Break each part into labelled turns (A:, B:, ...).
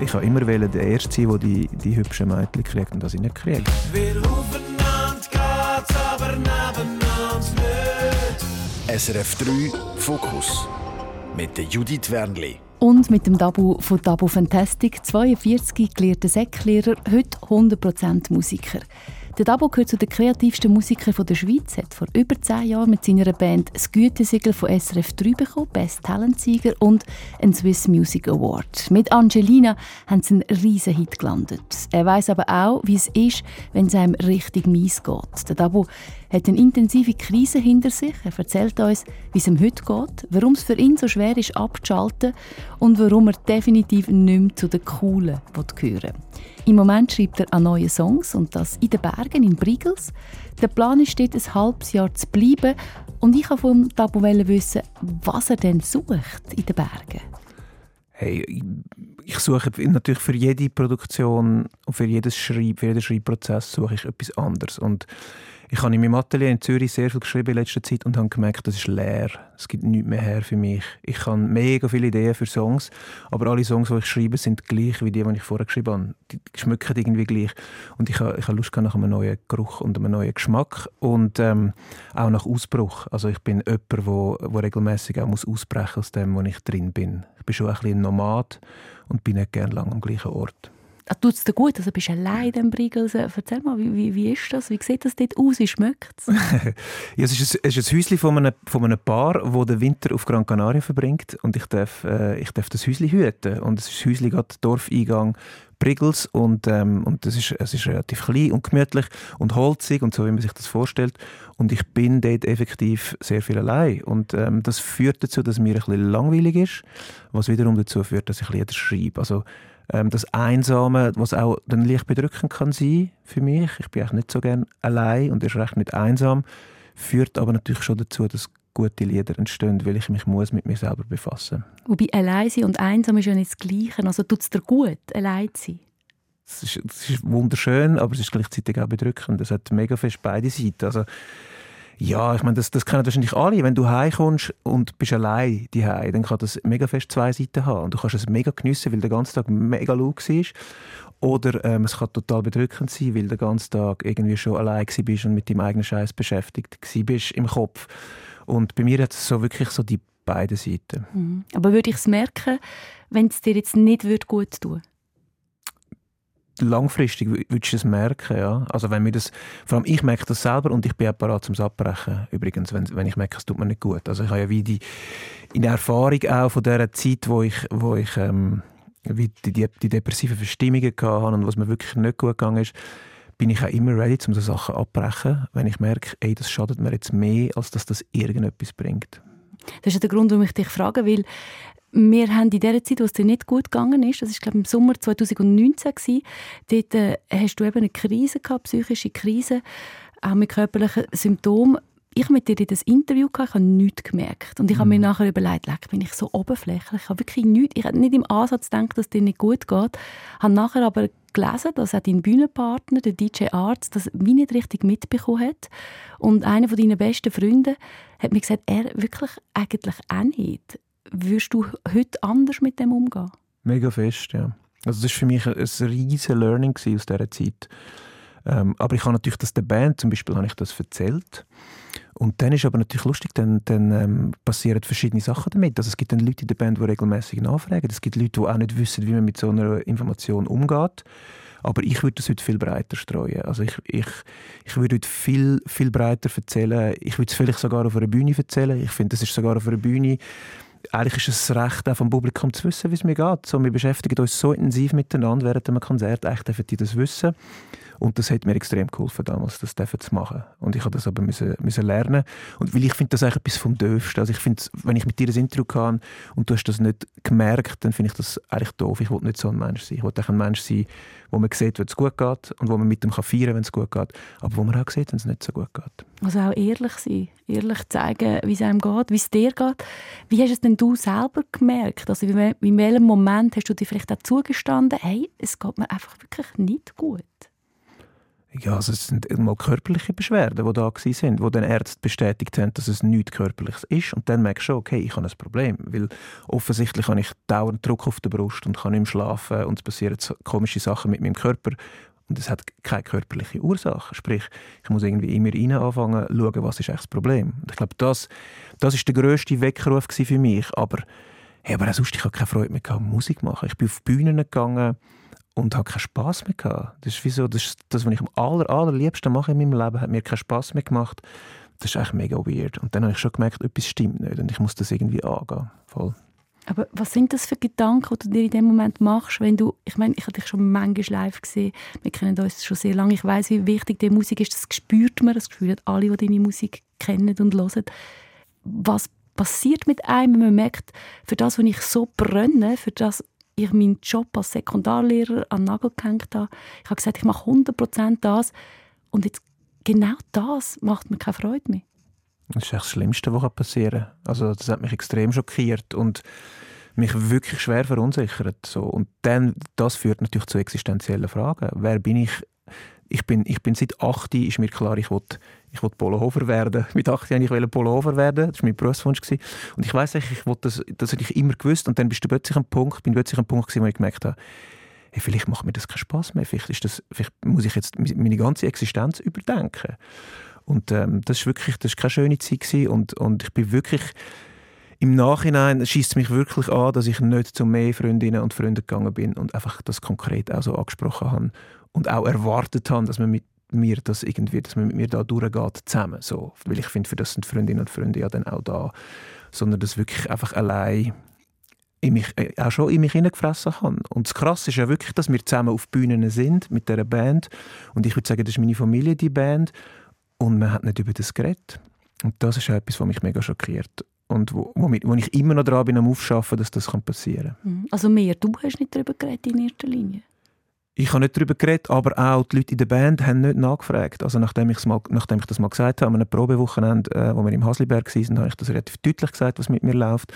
A: ich habe immer der Erste sein, der die, die hübschen Mädchen kriegt und das ich nicht kriege. Wir aufeinander geht's, aber nebeneinander
B: nicht. SRF 3 Fokus mit Judith Wernli.
C: Und mit dem Dabu von Dabu Fantastic, 42 gelehrter Säcklehrer, heute 100% Musiker. Der Dabo gehört zu den kreativsten Musikern der Schweiz, hat vor über zehn Jahren mit seiner Band das Gütesiegel von SRF 3 bekommen, Best Talent-Sieger und einen Swiss Music Award. Mit Angelina haben sie einen riesen Hit gelandet. Er weiß aber auch, wie es ist, wenn es einem richtig mies geht. Der Dabo hat eine intensive Krise hinter sich. Er erzählt uns, wie es ihm heute geht, warum es für ihn so schwer ist, abzuschalten und warum er definitiv nicht mehr zu den Coolen gehören Im Moment schreibt er an neue Songs und das in den Bergen, in Brigels. Der Plan ist, dort ein halbes Jahr zu bleiben und ich wollte vom Tabu wissen, was er denn sucht in den Bergen.
A: Hey, ich suche natürlich für jede Produktion und für jedes Schreib, für jeden Schreibprozess suche ich etwas anderes und ich habe in meinem Atelier in Zürich sehr viel geschrieben in letzter Zeit und habe gemerkt, das ist leer. Es gibt nichts mehr her für mich. Ich habe mega viele Ideen für Songs, aber alle Songs, die ich schreibe, sind gleich wie die, die ich vorher geschrieben habe. Die schmecken irgendwie gleich. Und ich habe, ich habe Lust nach einem neuen Geruch und einem neuen Geschmack und ähm, auch nach Ausbruch. Also ich bin jemand, wo, wo regelmäßig auch muss ausbrechen aus dem, wo ich drin bin. Ich bin schon ein bisschen Nomad und bin nicht gerne lange am gleichen Ort.
C: Ah, Tut es dir gut? Also bist du allein in Briegelsen? Erzähl mal, wie, wie, wie ist das? Wie sieht das dort aus? Wie schmeckt es?
A: ja, es, ist ein, es ist ein Häuschen von einem, von einem Paar, das den Winter auf Gran Canaria verbringt. Und ich darf, äh, ich darf das Häuschen hüten. Und es ist das Häuschen gerade Dorfeingang Briggles und, ähm, und das ist, es ist relativ klein und gemütlich und holzig und so, wie man sich das vorstellt. Und ich bin dort effektiv sehr viel allein. Und ähm, das führt dazu, dass mir ein bisschen langweilig ist, was wiederum dazu führt, dass ich Lieder schreibe. Also ähm, das Einsame, was auch dann leicht bedrückend kann sein für mich. Ich bin eigentlich nicht so gern allein und erst recht nicht einsam, führt aber natürlich schon dazu, dass gute Lieder entstehen, weil ich mich muss mit mir selber befassen
C: muss. Wobei allein sein und einsam ist ja nicht das Gleiche. Also tut es dir gut, allein zu sein?
A: Es ist, es ist wunderschön, aber es ist gleichzeitig auch bedrückend. Es hat mega fest beide Seiten. Also ja, ich meine, das, das kennen wahrscheinlich alle. Wenn du heimkommst und bist allein die dann kann das mega fest zwei Seiten haben. Und du kannst es mega geniessen, weil der ganze Tag mega laut war. Oder ähm, es kann total bedrückend sein, weil du den ganzen Tag irgendwie schon allein bist und mit deinem eigenen Scheiß beschäftigt bist im Kopf. Und bei mir hat es so wirklich so die beiden Seiten.
C: Mhm. Aber würde ich es merken, wenn es dir jetzt nicht gut tun würde?
A: Langfristig würdest du es merken, ja. Also wenn mir das, vor allem ich merke das selber und ich bin auch bereit zum Abbrechen, übrigens, wenn, wenn ich merke, es tut mir nicht gut. Also ich habe ja wie die, in Erfahrung auch von dieser Zeit, wo ich, wo ich ähm, wie die, die, die depressiven Verstimmungen hatte und was mir wirklich nicht gut gegangen ist, bin ich auch immer ready, um so Sachen abbrechen, wenn ich merke, ey, das schadet mir jetzt mehr, als dass das irgendetwas bringt.
C: Das ist der Grund, warum ich dich frage, weil wir haben in der Zeit, wo es dir nicht gut gegangen ist, das war glaube im Sommer 2019 gewesen, dort äh, hast du eben eine Krise gehabt, psychische Krise, auch mit körperlichen Symptomen. Ich habe mit dir das Interview gehabt, ich habe nichts gemerkt. Und ich habe mir mhm. nachher überlegt, leck, bin ich so oberflächlich. Ich habe wirklich nichts, ich habe nicht im Ansatz gedacht, dass es dir nicht gut geht. Ich habe nachher aber gelesen, dass auch dein Bühnenpartner, der DJ Arts, das wie nicht richtig mitbekommen hat. Und einer von deinen besten Freunden hat mir gesagt, er wirklich eigentlich auch nicht. Würdest du heute anders mit dem umgehen?
A: Mega fest, ja. Also das war für mich ein, riesiges Learning aus dieser Zeit. Ähm, aber ich habe natürlich das der Band zum Beispiel habe ich das erzählt. Und dann ist aber natürlich lustig, dann, dann ähm, passieren verschiedene Sachen damit. Also es gibt dann Leute in der Band, die regelmäßig nachfragen. Es gibt Leute, die auch nicht wissen, wie man mit so einer Information umgeht. Aber ich würde das heute viel breiter streuen. Also ich, ich, ich würde heute viel, viel breiter erzählen. Ich würde es vielleicht sogar auf einer Bühne erzählen. Ich finde, das ist sogar auf einer Bühne eigentlich ist es Recht auch vom Publikum zu wissen, wie es mir geht. So, wir beschäftigen uns so intensiv miteinander während einem Konzert. Eigentlich dürfen die das wissen. Und das hat mir extrem geholfen damals, das zu machen. Und ich habe das aber müssen, müssen lernen. Und weil ich finde das eigentlich etwas vom Döfsten. Also ich finde, wenn ich mit dir ein Interview kann und du hast das nicht gemerkt, dann finde ich das eigentlich doof. Ich will nicht so ein Mensch sein. Ich will ein Mensch sein, wo man sieht, wenn es gut geht und wo man mit dem kann feiern kann, wenn es gut geht. Aber wo man auch sieht, wenn es nicht so gut geht.
C: Also auch ehrlich sein. Ehrlich zeigen, wie es einem geht, wie es dir geht. Wie hast du es denn du selber gemerkt? Also in welchem Moment hast du dir vielleicht auch zugestanden, hey, es geht mir einfach wirklich nicht gut?
A: Ja, also es sind mal körperliche Beschwerden, die da sind, wo dann Ärzte bestätigt haben, dass es nichts Körperliches ist. Und dann merkst du schon, okay, ich habe ein Problem. Weil offensichtlich habe ich dauernd Druck auf der Brust und kann nicht mehr schlafen und es passieren komische Sachen mit meinem Körper. Und es hat keine körperliche Ursache. Sprich, ich muss irgendwie immer rein anfangen, schauen, was ist das Problem. Und ich glaube, das, das ist der grösste Weckruf für mich. Aber, hey, aber sonst, ich habe keine Freude mehr gehabt, Musik machen. Ich bin auf Bühnen gegangen, und habe keinen Spass mehr gehabt. Das ist wie so, das, das, was ich am aller, allerliebsten mache in meinem Leben, hat mir keinen Spass mehr gemacht. Das ist eigentlich mega weird. Und dann habe ich schon gemerkt, etwas stimmt nicht und ich muss das irgendwie angehen. Voll.
C: Aber was sind das für Gedanken, die du dir in dem Moment machst, wenn du, ich meine, ich habe dich schon manchmal live gesehen, wir kennen uns schon sehr lange, ich weiß, wie wichtig die Musik ist, das spürt man, das spüren alle, die deine Musik kennen und hören. Was passiert mit einem, wenn man merkt, für das, was ich so brenne, für das, ich meinen Job als Sekundarlehrer an den Nagel gehängt habe. Ich habe gesagt, ich mache 100% das und jetzt genau das macht mir keine Freude mehr.
A: Das ist das Schlimmste, was passieren kann. Also das hat mich extrem schockiert und mich wirklich schwer verunsichert. So. Und dann, das führt natürlich zu existenziellen Fragen. Wer bin ich ich bin, ich bin seit 8 ist mir klar, ich wollte ich wollte Polohofer werden. Mit 8 wollte ich Polohofer werden. Das war mein Berufswunsch. Und ich weiß ich wollte das, das habe ich immer gewusst. Und dann bist du plötzlich am Punkt, bin plötzlich am Punkt gewesen, wo ich gemerkt habe, hey, vielleicht macht mir das keinen Spaß mehr. Vielleicht, ist das, vielleicht muss ich jetzt meine ganze Existenz überdenken. Und ähm, das ist wirklich, das ist keine schöne Zeit. Und, und ich bin wirklich im Nachhinein schießt es mich wirklich an, dass ich nicht zu mehr Freundinnen und Freunden gegangen bin und einfach das konkret auch so angesprochen habe und auch erwartet habe, dass man mit mir das irgendwie, dass man mit mir da durchgeht zusammen. So. Weil ich finde, für das sind Freundinnen und Freunde ja dann auch da. Sondern dass wirklich einfach allein in mich, äh, auch schon in mich hineingefressen habe. Und das Krasse ist ja wirklich, dass wir zusammen auf Bühnen sind mit dieser Band. Und ich würde sagen, das ist meine Familie, die Band. Und man hat nicht über das geredet. Und das ist auch etwas, was mich mega schockiert. Und wo, wo, wo ich immer noch dran bin, am Aufschaffen, dass das passieren kann.
C: Mhm. Also mehr, du hast nicht darüber geredet in erster Linie?
A: Ich habe nicht darüber geredet, aber auch die Leute in der Band haben nicht nachgefragt. Also nachdem, mal, nachdem ich das mal gesagt habe, an einem Probewochenende, äh, wo wir im Hasliberg waren, habe ich das relativ deutlich gesagt, was mit mir läuft.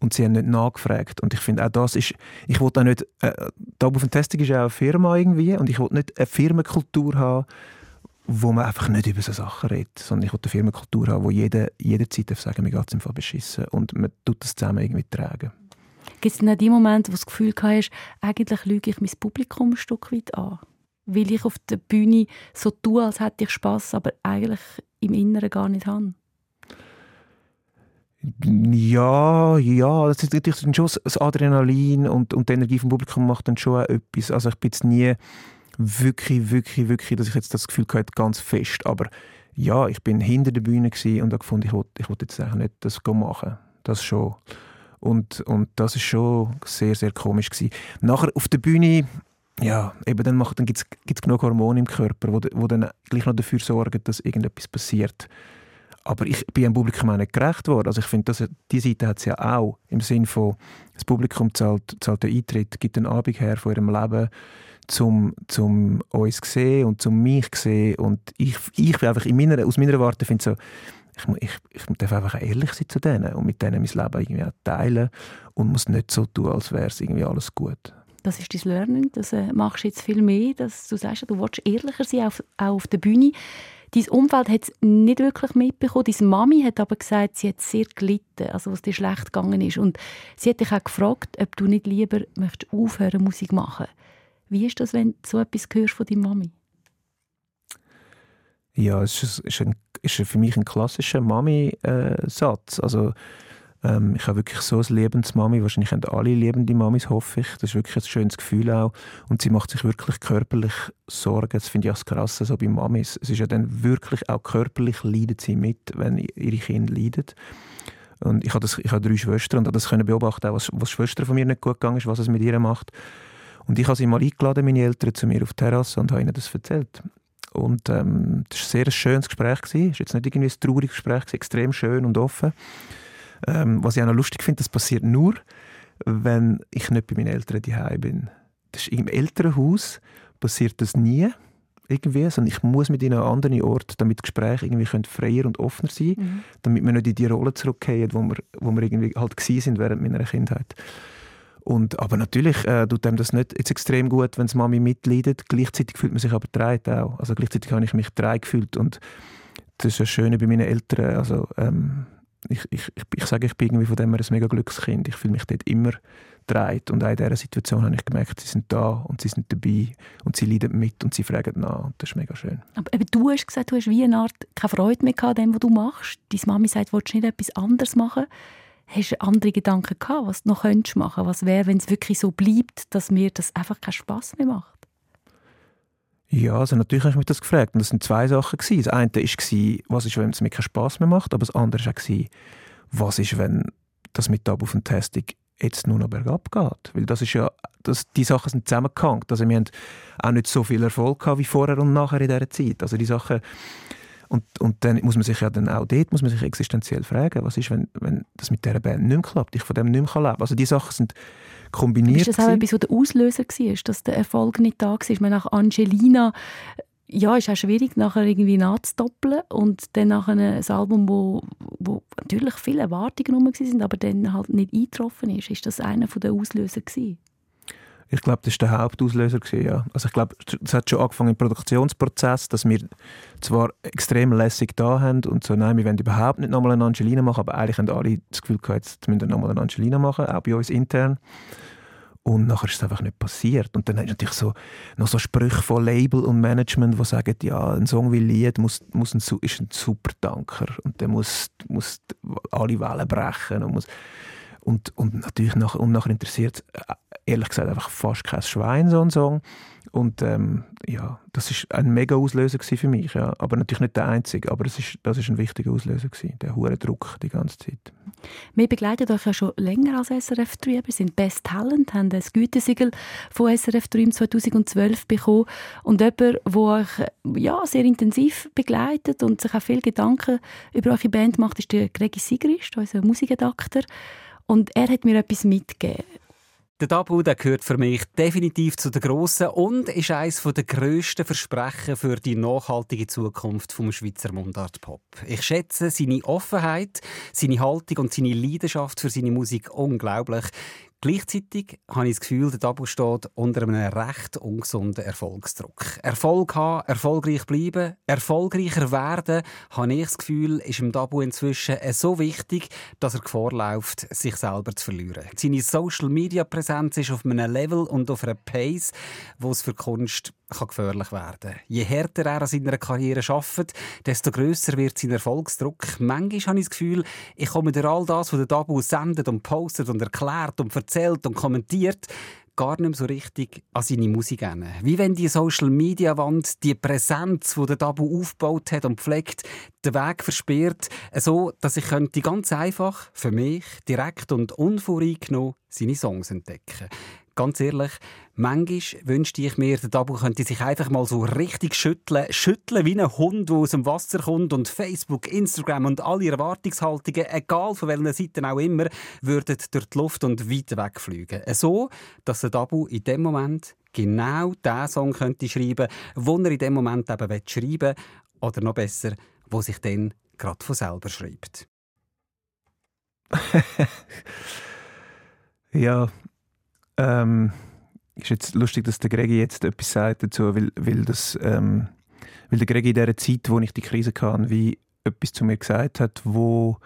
A: Und sie haben nicht nachgefragt. Und ich finde auch das ist, ich wollte auch nicht, äh, Double Fantastic ist auch eine Firma irgendwie und ich wollte nicht eine Firmenkultur haben, wo man einfach nicht über so Sachen redet, sondern ich wollte eine Firmenkultur haben, wo jeder jederzeit sagen mir geht es im Fall beschissen und man tut das zusammen irgendwie tragen.
C: Gibt es dann auch die Momente, wo du das Gefühl hast, eigentlich lüge ich mein Publikum ein Stück weit an? Weil ich auf der Bühne so tue, als hätte ich Spass, aber eigentlich im Inneren gar nicht habe?
A: Ja, ja, das ist natürlich schon das Adrenalin und, und die Energie vom Publikum macht dann schon auch etwas. Also ich bin jetzt nie wirklich, wirklich, wirklich, dass ich jetzt das Gefühl hatte, ganz fest. Aber ja, ich bin hinter der Bühne und habe gefunden, ich wollte ich jetzt eigentlich nicht das machen. Das schon. Und, und das ist schon sehr, sehr komisch gewesen. Nachher auf der Bühne, ja, eben dann, dann gibt es genug Hormone im Körper, wo, wo dann gleich noch dafür sorgen, dass irgendetwas passiert. Aber ich bin dem Publikum auch nicht gerecht worden. Also ich finde, diese Seite hat es ja auch. Im Sinne von, das Publikum zahlt, zahlt den Eintritt, gibt einen Abend her von ihrem Leben, zum, zum uns sehen und zum mich sehen. Und ich, ich bin einfach in meiner, aus meiner Warte finde so, ich, ich, ich darf einfach ehrlich sein zu denen und mit denen mein Leben irgendwie teilen und muss nicht so tun, als wäre es irgendwie alles gut.
C: Das ist dein Learning, das äh, machst du jetzt viel mehr, dass du sagst, du willst ehrlicher sein, auf, auch auf der Bühne. Dein Umfeld hat es nicht wirklich mitbekommen. Deine Mami hat aber gesagt, sie hat sehr gelitten, also was dir schlecht gegangen ist. Und sie hat dich auch gefragt, ob du nicht lieber möchtest aufhören Musik machen. Wie ist das, wenn du so etwas hörst von deiner Mami?
A: Ja, es ist, ist, ein, ist für mich ein klassischer Mami-Satz. also, ähm, ich habe wirklich so ein liebendes Mami. Wahrscheinlich haben alle liebende Mamis, hoffe ich. Das ist wirklich ein schönes Gefühl auch. Und sie macht sich wirklich körperlich Sorgen. Das finde ich auch das Krasse so bei Mamis. Es ist ja dann wirklich auch körperlich leidet sie mit, wenn ihre Kinder leiden. Und ich habe, das, ich habe drei Schwestern und habe das können beobachten, was, was Schwestern von mir nicht gut gegangen ist, was es mit ihr macht. Und ich habe sie mal eingeladen, meine Eltern, zu mir auf die Terrasse und habe ihnen das erzählt. Und ähm, das war ein sehr schönes Gespräch. Es war jetzt nicht irgendwie ein trauriges Gespräch, extrem schön und offen. Ähm, was ich auch noch lustig finde, das passiert nur, wenn ich nicht bei meinen Eltern daheim bin. Das ist Im Elternhaus passiert das nie irgendwie, sondern ich muss mit ihnen an anderen Ort, damit Gespräche irgendwie können freier und offener sein können, mhm. damit wir nicht in die Rolle zurückkehren, wo wir, wo wir irgendwie halt sind während meiner Kindheit. Und, aber natürlich äh, tut dem das nicht jetzt extrem gut, wenn es Mami mitleidet. Gleichzeitig fühlt man sich aber dreit auch. Also gleichzeitig habe ich mich drei gefühlt und das ist das Schöne bei meinen Eltern. Also ähm, ich, ich, ich, ich sage, ich bin irgendwie von dem her ein mega Glückskind. Ich fühle mich dort immer dreht und auch in dieser Situation habe ich gemerkt, sie sind da und sie sind dabei und sie leiden mit und sie fragen nach und das ist mega schön.
C: Aber eben, du hast gesagt, du hast wie eine Art keine Freude mehr an dem, was du machst. Deine Mami sagt, willst du nicht etwas anderes machen? Hast du andere Gedanken gehabt, was du noch könntest machen? Was wäre, wenn es wirklich so bleibt, dass mir das einfach keinen Spass mehr macht?
A: Ja, also natürlich habe ich mich das gefragt. Und das sind zwei Sachen. Das eine war, was ist, wenn es mir keinen Spass mehr macht? Aber das andere war, was ist, wenn das mit Tabu Fantastic jetzt nur noch bergab geht? Weil das ist ja, das, die Sachen sind zusammengehängt. Also wir haben auch nicht so viel Erfolg gehabt wie vorher und nachher in dieser Zeit. Also die Sachen und, und dann muss man sich ja dann auch dort muss man sich existenziell fragen, was ist, wenn, wenn das mit dieser Band nicht mehr klappt, ich von dem nicht mehr leben kann. Also die Sachen sind kombiniert.
C: Ist das auch etwas, was der Auslöser war, dass der Erfolg nicht da war? Ich meine, nach Angelina ja, ist auch schwierig, nachher irgendwie nachzudoppeln und dann nach einem Album, wo, wo natürlich viele Erwartungen rum waren, aber dann halt nicht eingetroffen ist. Ist das einer der Auslöser gewesen?
A: Ich glaube, das war der Hauptauslöser. Ja. Also ich glaube, es hat schon angefangen im Produktionsprozess, dass wir zwar extrem lässig da haben und so, nein, wir wollen überhaupt nicht nochmal eine Angelina machen, aber eigentlich haben alle das Gefühl gehabt, jetzt müssen wir nochmal eine Angelina machen, auch bei uns intern. Und nachher ist es einfach nicht passiert. Und dann hat natürlich so, noch so Sprüche von Label und Management, die sagen, ja, ein Song wie Lied muss, muss ein, ist ein super Danker und der muss, muss alle Wellen brechen und muss und, und natürlich nach, und nachher interessiert äh, ehrlich gesagt einfach fast kein Schwein so ein Song. Und ähm, ja, das ist ein mega Auslöser für mich, ja. aber natürlich nicht der einzige, aber es ist, das ist ein wichtiger Auslöser gewesen, der hohe Druck die ganze Zeit.
C: Wir begleiten euch ja schon länger als SRF 3, wir sind Best Talent, haben das Gütesiegel von SRF 3 2012 bekommen und jemand, der euch ja, sehr intensiv begleitet und sich auch viel Gedanken über eure Band macht, ist der Gregi Sigrist, unser Musikredakteur und er hat mir etwas mitgegeben
D: der Dabu der gehört für mich definitiv zu den Grossen und ist eines der grössten Versprechen für die nachhaltige Zukunft vom Schweizer Mundart-Pop. Ich schätze seine Offenheit, seine Haltung und seine Leidenschaft für seine Musik unglaublich. Gleichzeitig habe ich das Gefühl, der Tabu steht unter einem recht ungesunden Erfolgsdruck. Erfolg haben, erfolgreich bleiben, erfolgreicher werden, habe ich das Gefühl, ist im Tabu inzwischen so wichtig, dass er Gefahr läuft, sich selber zu verlieren. Seine Social-Media-Präsenz ist auf einem Level und auf einer Pace, wo es für Kunst kann gefährlich werden. Je härter er an seiner Karriere arbeitet, desto grösser wird sein Erfolgsdruck. Manchmal habe ich das Gefühl, ich komme durch all das, was der Dabu sendet und postet und erklärt und erzählt und kommentiert, gar nicht mehr so richtig an seine Musik hin. Wie wenn die Social-Media-Wand die Präsenz, die der Dabu aufgebaut hat und pflegt, den Weg versperrt, so dass ich könnte ganz einfach für mich direkt und unvoreingenommen seine Songs entdecken ganz ehrlich, manchmal wünschte ich mir, der Dabu könnte sich einfach mal so richtig schütteln. Schütteln wie ein Hund, der aus dem Wasser kommt und Facebook, Instagram und alle Erwartungshaltungen, egal von welchen Seiten auch immer, würden durch die Luft und weit wegfliegen. So, dass der Dabu in dem Moment genau den Song könnte schreiben, den er in dem Moment eben schreiben will, oder noch besser, wo sich dann gerade von selber schreibt.
A: ja, ähm, ist jetzt lustig, dass der Gregi jetzt etwas sagt dazu, weil, weil, das, ähm, weil der Gregi in dieser Zeit, wo ich die Krise hatte, wie etwas zu mir gesagt hat, wo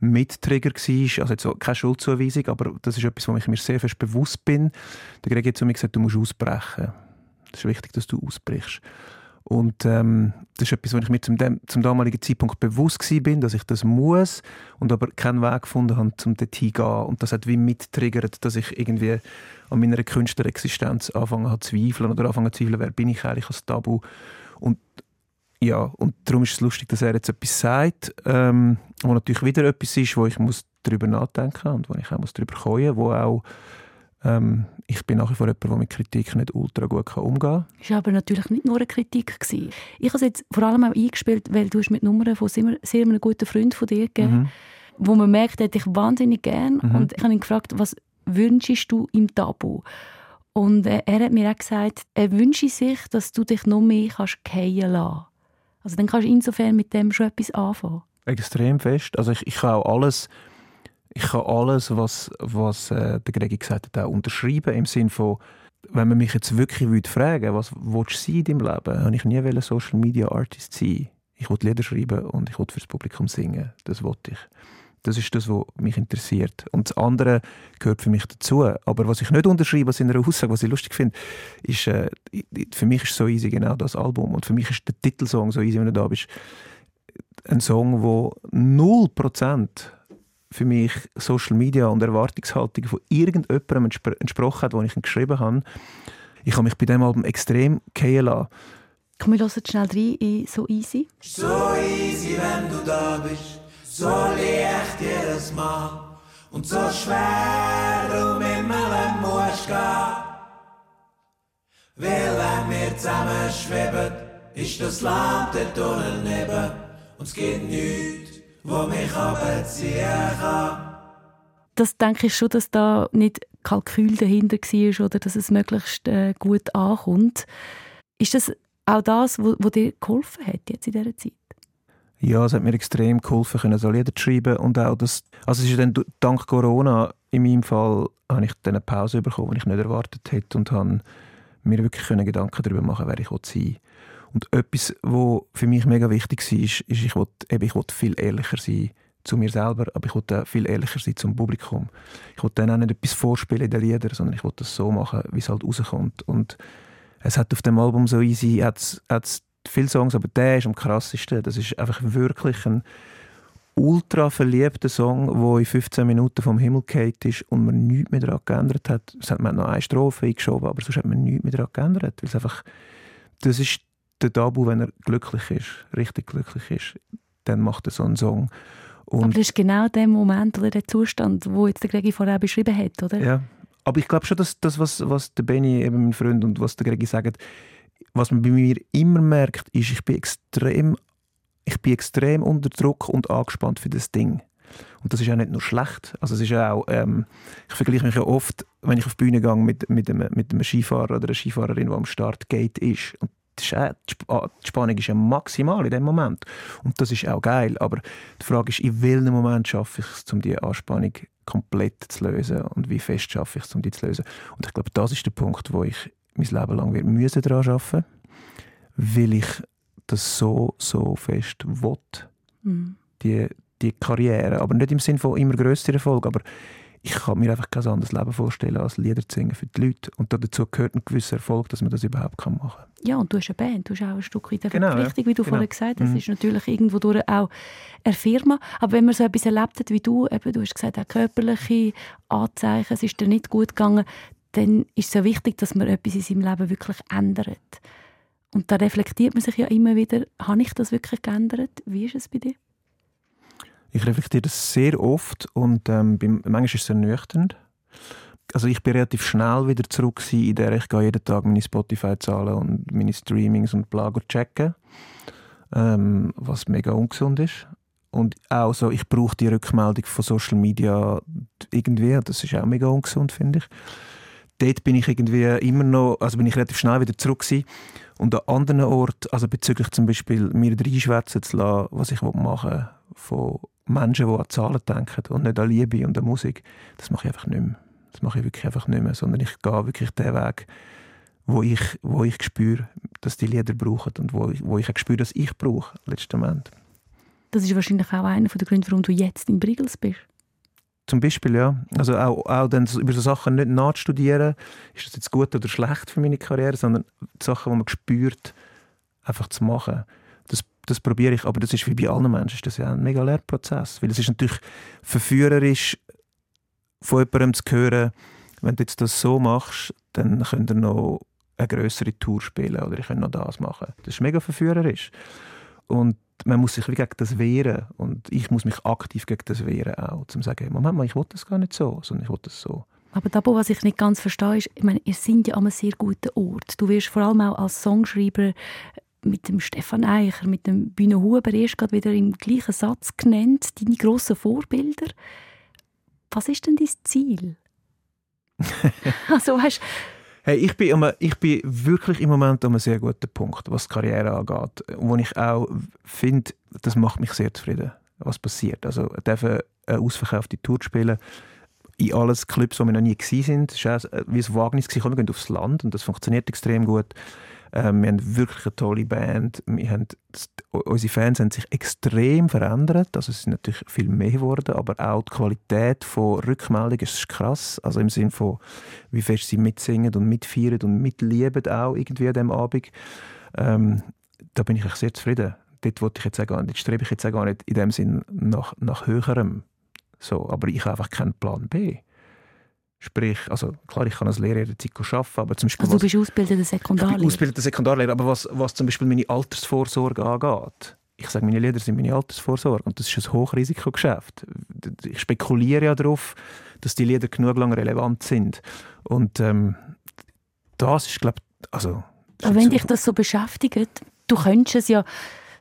A: Mittrigger war, also jetzt keine Schuldzuweisung, aber das ist etwas, wo ich mir sehr fest bewusst bin. Der Gregi hat zu mir gesagt, du musst ausbrechen. Es ist wichtig, dass du ausbrichst. Und ähm, das ist etwas, wo ich mir zum, dem, zum damaligen Zeitpunkt bewusst bin, dass ich das muss und aber keinen Weg gefunden habe, um dorthin zu gehen. Und das hat wie mittriggert, dass ich irgendwie an meiner Künstlerexistenz anfangen zu zweifeln oder anfangen zu zweifeln, wer bin ich eigentlich als Tabu. Und ja, und darum ist es lustig, dass er jetzt etwas sagt, ähm, wo natürlich wieder etwas ist, wo ich muss darüber nachdenken und wo ich auch muss darüber kommen muss, wo auch ähm, ich bin nach wie vor jemand, der mit Kritik nicht ultra gut umgehen kann.
C: Es war aber natürlich nicht nur eine Kritik. Gewesen. Ich habe es jetzt vor allem auch eingespielt, weil du mit Nummern von sehr, sehr einem guten Freund von dir gegeben mhm. wo man merkt, er dich wahnsinnig gern. Mhm. Und ich habe ihn gefragt, was wünschst du im Tabu? Und äh, er hat mir auch gesagt, er wünsche sich, dass du dich noch mehr kannst fallen lassen Also dann kannst du insofern mit dem schon etwas anfangen.
A: Extrem fest. Also ich, ich kann auch alles Ich kann alles, was, was äh, der Gregi gesagt hat, auch unterschreiben. Im Sinne von, wenn man mich jetzt wirklich fragen würde, was willst du in deinem Leben, habe ich nie Social Media Artist sein. Ich wollte Lieder schreiben und ich wollte fürs Publikum singen. Das wollte ich. Das ist das, was mich interessiert. Und das andere gehört für mich dazu. Aber was ich nicht unterschreibe aus einer Aussage, was ich lustig finde, ist, äh, für mich ist «So easy» genau das Album. Und für mich ist der Titelsong «So easy», wenn du da bist, ein Song, wo 0% für mich Social Media und Erwartungshaltung von irgendjemandem entspr entsprochen hat, den ich ihn geschrieben habe. Ich habe mich bei diesem Album extrem gehen lassen.
C: Komm, wir hören schnell rein in «So easy».
E: So easy, wenn du da bist so leicht jedes Mal und so schwer um immer musst gehen. Weil wenn wir zusammen schweben, ist das Land dort unten neben und es gibt nichts, wo mich abziehen kann.
C: Das denke ich schon, dass da nicht Kalkül dahinter war oder dass es möglichst äh, gut ankommt. Ist das auch das, was dir geholfen hat jetzt in dieser Zeit?
A: Ja, es hat mir extrem geholfen, können so Lieder zu schreiben und auch das, also es ist dann dank Corona in meinem Fall habe ich dann eine Pause bekommen, die ich nicht erwartet hätte und habe mir wirklich Gedanken darüber machen, wer ich sein will. Und etwas, was für mich mega wichtig war, ist, ist ich wollte, ich wollte viel ehrlicher sein zu mir selber, aber ich wollte viel ehrlicher sein zum Publikum. Ich wollte dann auch nicht etwas vorspielen in den Liedern, sondern ich wollte es so machen, wie es halt rauskommt. Und es hat auf dem Album so easy, hat's, hat's viele Songs, aber der ist am krassesten. Das ist einfach wirklich ein ultra verliebter Song, der in 15 Minuten vom Himmel gefallen ist und man nichts mehr daran geändert hat. Es hat man noch eine Strophe eingeschoben, aber sonst hat man nichts mehr daran geändert. Weil es einfach, das ist der Dabu, wenn er glücklich ist, richtig glücklich ist, dann macht er so einen Song.
C: Und aber das ist genau der Moment oder der Zustand, wo jetzt der Gregi vorher beschrieben hat, oder?
A: Ja, aber ich glaube schon, dass das, was, was der Benny, eben mein Freund, und was der Gregi sagt, was man bei mir immer merkt, ist, ich bin extrem, ich bin extrem unter Druck und angespannt für das Ding. Und das ist ja nicht nur schlecht. Also es ist auch, ähm, ich vergleiche mich ja oft, wenn ich auf die Bühne gehe, mit, mit, einem, mit einem Skifahrer oder einer Skifahrerin, die am Startgate ist. Und ist auch, die Spannung ist ja maximal in dem Moment. Und das ist auch geil. Aber die Frage ist, in welchem Moment schaffe ich es, um diese Anspannung komplett zu lösen? Und wie fest schaffe ich es, um die zu lösen? Und ich glaube, das ist der Punkt, wo ich mein Leben lang wird müssen daran arbeiten weil ich das so, so fest will. Mhm. Die, die Karriere. Aber nicht im Sinne von immer grösster Erfolg, aber ich kann mir einfach kein anderes Leben vorstellen, als Lieder zu singen für die Leute. Und dazu gehört ein gewisser Erfolg, dass man das überhaupt machen kann.
C: Ja, und du hast eine Band, du hast auch ein Stück weit eine genau, Verpflichtung, wie du genau. vorhin gesagt hast. Das mhm. ist natürlich irgendwo durch auch eine Firma. Aber wenn man so etwas erlebt hat wie du, eben, du hast gesagt, auch körperliche Anzeichen, es ist dir nicht gut gegangen, dann ist es ja wichtig, dass man etwas in seinem Leben wirklich ändert. Und da reflektiert man sich ja immer wieder, habe ich das wirklich geändert? Wie ist es bei dir?
A: Ich reflektiere das sehr oft und ähm, manchmal ist es ernüchternd. Also ich bin relativ schnell wieder zurück in der ich gehe jeden Tag meine Spotify-Zahlen und meine Streamings und bla checken, ähm, was mega ungesund ist. Und auch so, ich brauche die Rückmeldung von Social Media irgendwie, das ist auch mega ungesund, finde ich dort bin ich irgendwie immer noch, also bin ich relativ schnell wieder zurück gewesen. Und an anderen Orten, also bezüglich zum Beispiel mir reinschwätzen zu lassen, was ich machen will, von Menschen, die an Zahlen denken und nicht an Liebe und an Musik, das mache ich einfach nicht mehr. Das mache ich wirklich einfach nicht mehr, sondern ich gehe wirklich den Weg, wo ich, wo ich spüre, dass die Lieder brauchen und wo ich, wo ich spüre, dass ich brauche, letztendlich.
C: Das ist wahrscheinlich auch einer der Gründe, warum du jetzt in Brigels bist.
A: Zum Beispiel, ja. Also auch, auch dann über so Sachen nicht nachzustudieren, ist das jetzt gut oder schlecht für meine Karriere, sondern die Sachen, die man spürt, einfach zu machen. Das, das probiere ich, aber das ist wie bei allen Menschen, das ist ja ein mega Lehrprozess. Weil es ist natürlich verführerisch, von jemandem zu hören, wenn du jetzt das so machst, dann könnt ihr noch eine größere Tour spielen oder ich könnte noch das machen. Das ist mega verführerisch. Und man muss sich gegen das wehren und ich muss mich aktiv gegen das wehren auch, um zu sagen, Moment mal, ich will das gar nicht so, sondern ich will das so.
C: Aber da, was ich nicht ganz verstehe, ist, ich meine, ihr seid ja an einem sehr guten Ort. Du wirst vor allem auch als Songschreiber mit dem Stefan Eicher, mit dem Bühne Huber erst gerade wieder im gleichen Satz genannt, deine grossen Vorbilder. Was ist denn dein Ziel? also, weißt,
A: Hey, ich bin, ich bin wirklich im Moment an einem sehr guten Punkt, was die Karriere angeht. Wo ich auch finde, das macht mich sehr zufrieden, was passiert. Also dürfen eine ausverkaufte Tour spielen. In allen Clubs, wo wir noch nie waren. Es war wie ein Wagnis. Wir gehen aufs Land und das funktioniert extrem gut. Ähm, wir haben wirklich eine tolle Band. Wir haben, unsere Fans haben sich extrem verändert. Also es sind natürlich viel mehr geworden, aber auch die Qualität von Rückmeldungen ist krass. Also im Sinne von, wie fest sie mitsingen und mitfeiern und mitlieben auch irgendwie an diesem Abend. Ähm, da bin ich sehr zufrieden. Dort wollte ich jetzt auch gar nicht, strebe ich jetzt auch gar nicht in dem Sinn nach, nach höherem. So, aber ich habe einfach keinen Plan B. Sprich, also klar, ich kann als Lehrer jederzeit arbeiten, aber zum Beispiel...
C: Also du bist ausgebildeter Sekundarlehrer? Ich bin
A: ausgebildeter Sekundarlehrer, aber was, was zum Beispiel meine Altersvorsorge angeht, ich sage, meine Lehrer sind meine Altersvorsorge und das ist ein Hochrisikogeschäft. Ich spekuliere ja darauf, dass die Lieder genug lang relevant sind. Und ähm, das ist, glaube ich, also...
C: Aber wenn so dich das so beschäftigt, du könntest es ja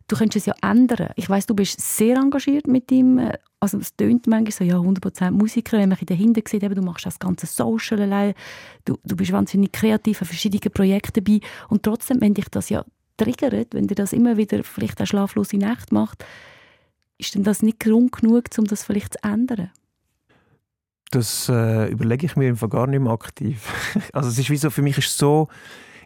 C: du könntest es ja ändern. Ich weiß, du bist sehr engagiert mit ihm. Also es tönt manchmal so, ja, 100% Musiker, wenn man dahinter sieht, eben, du machst das ganze Social allein, du, du bist wahnsinnig kreativ an verschiedenen Projekten dabei und trotzdem, wenn dich das ja triggert, wenn dir das immer wieder vielleicht eine schlaflose Nacht macht, ist denn das nicht Grund genug, um das vielleicht zu ändern?
A: Das äh, überlege ich mir im Fall gar nicht mehr aktiv. also es ist wie so, für mich ist so,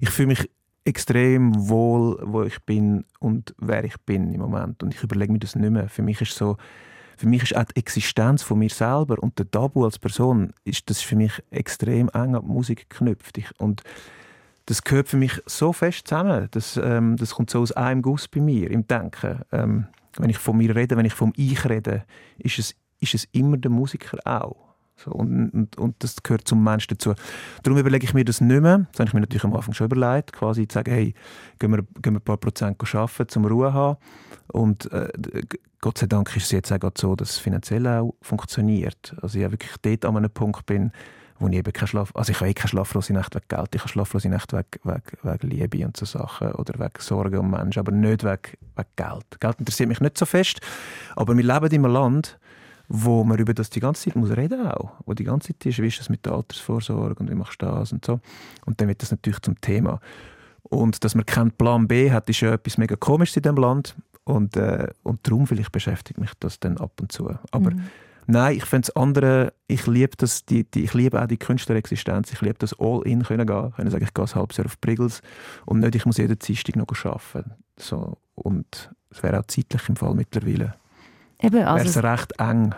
A: ich fühle mich extrem wohl, wo ich bin und wer ich bin im Moment. Und ich überlege mir das nicht mehr. Für mich ist so, für mich ist auch die Existenz von mir selber und der Tabu als Person ist das für mich extrem eng an die Musik geknüpft. Ich, und das gehört für mich so fest zusammen. Das, ähm, das kommt so aus einem Guss bei mir im Denken. Ähm, wenn ich von mir rede, wenn ich vom Ich rede, ist es, ist es immer der Musiker auch. So, und, und, und, das gehört zum Menschen dazu. Darum überlege ich mir das nicht mehr. Das habe ich mir natürlich am Anfang schon überlegt, quasi zu sagen, hey, gehen wir, gehen wir ein paar Prozent arbeiten, zum Ruhe haben. Und äh, Gott sei Dank ist es jetzt auch so, dass es finanziell auch funktioniert. Also ich wirklich dort an einem Punkt bin, wo ich eben keinen Schlaf, also ich habe eh keine schlaflose Nacht wegen Geld, ich habe schlaflose Nacht wegen, wegen, wegen Liebe und so Sachen oder wegen Sorgen um Menschen, aber nicht wegen, wegen Geld. Geld interessiert mich nicht so fest, aber wir leben in einem Land, wo man über das die ganze Zeit muss reden auch, wo die ganze Zeit ist, wie ist das mit der Altersvorsorge und wie machst du das und so. Und dann wird das natürlich zum Thema. Und dass man keinen Plan B hat, ist ja etwas mega komisches in diesem Land. Und, äh, und darum vielleicht beschäftigt mich das dann ab und zu. Aber mhm. nein, ich finde es andere, ich liebe das, die, die, ich liebe auch die Künstlerexistenz, ich liebe das All-In können gehen, können sagen, ich gehe ein halbes Jahr auf Priggles und nicht, ich muss jeden Dienstag noch arbeiten. So, und es wäre auch zeitlich im Fall mittlerweile.
C: Eben,
A: also wäre es recht eng.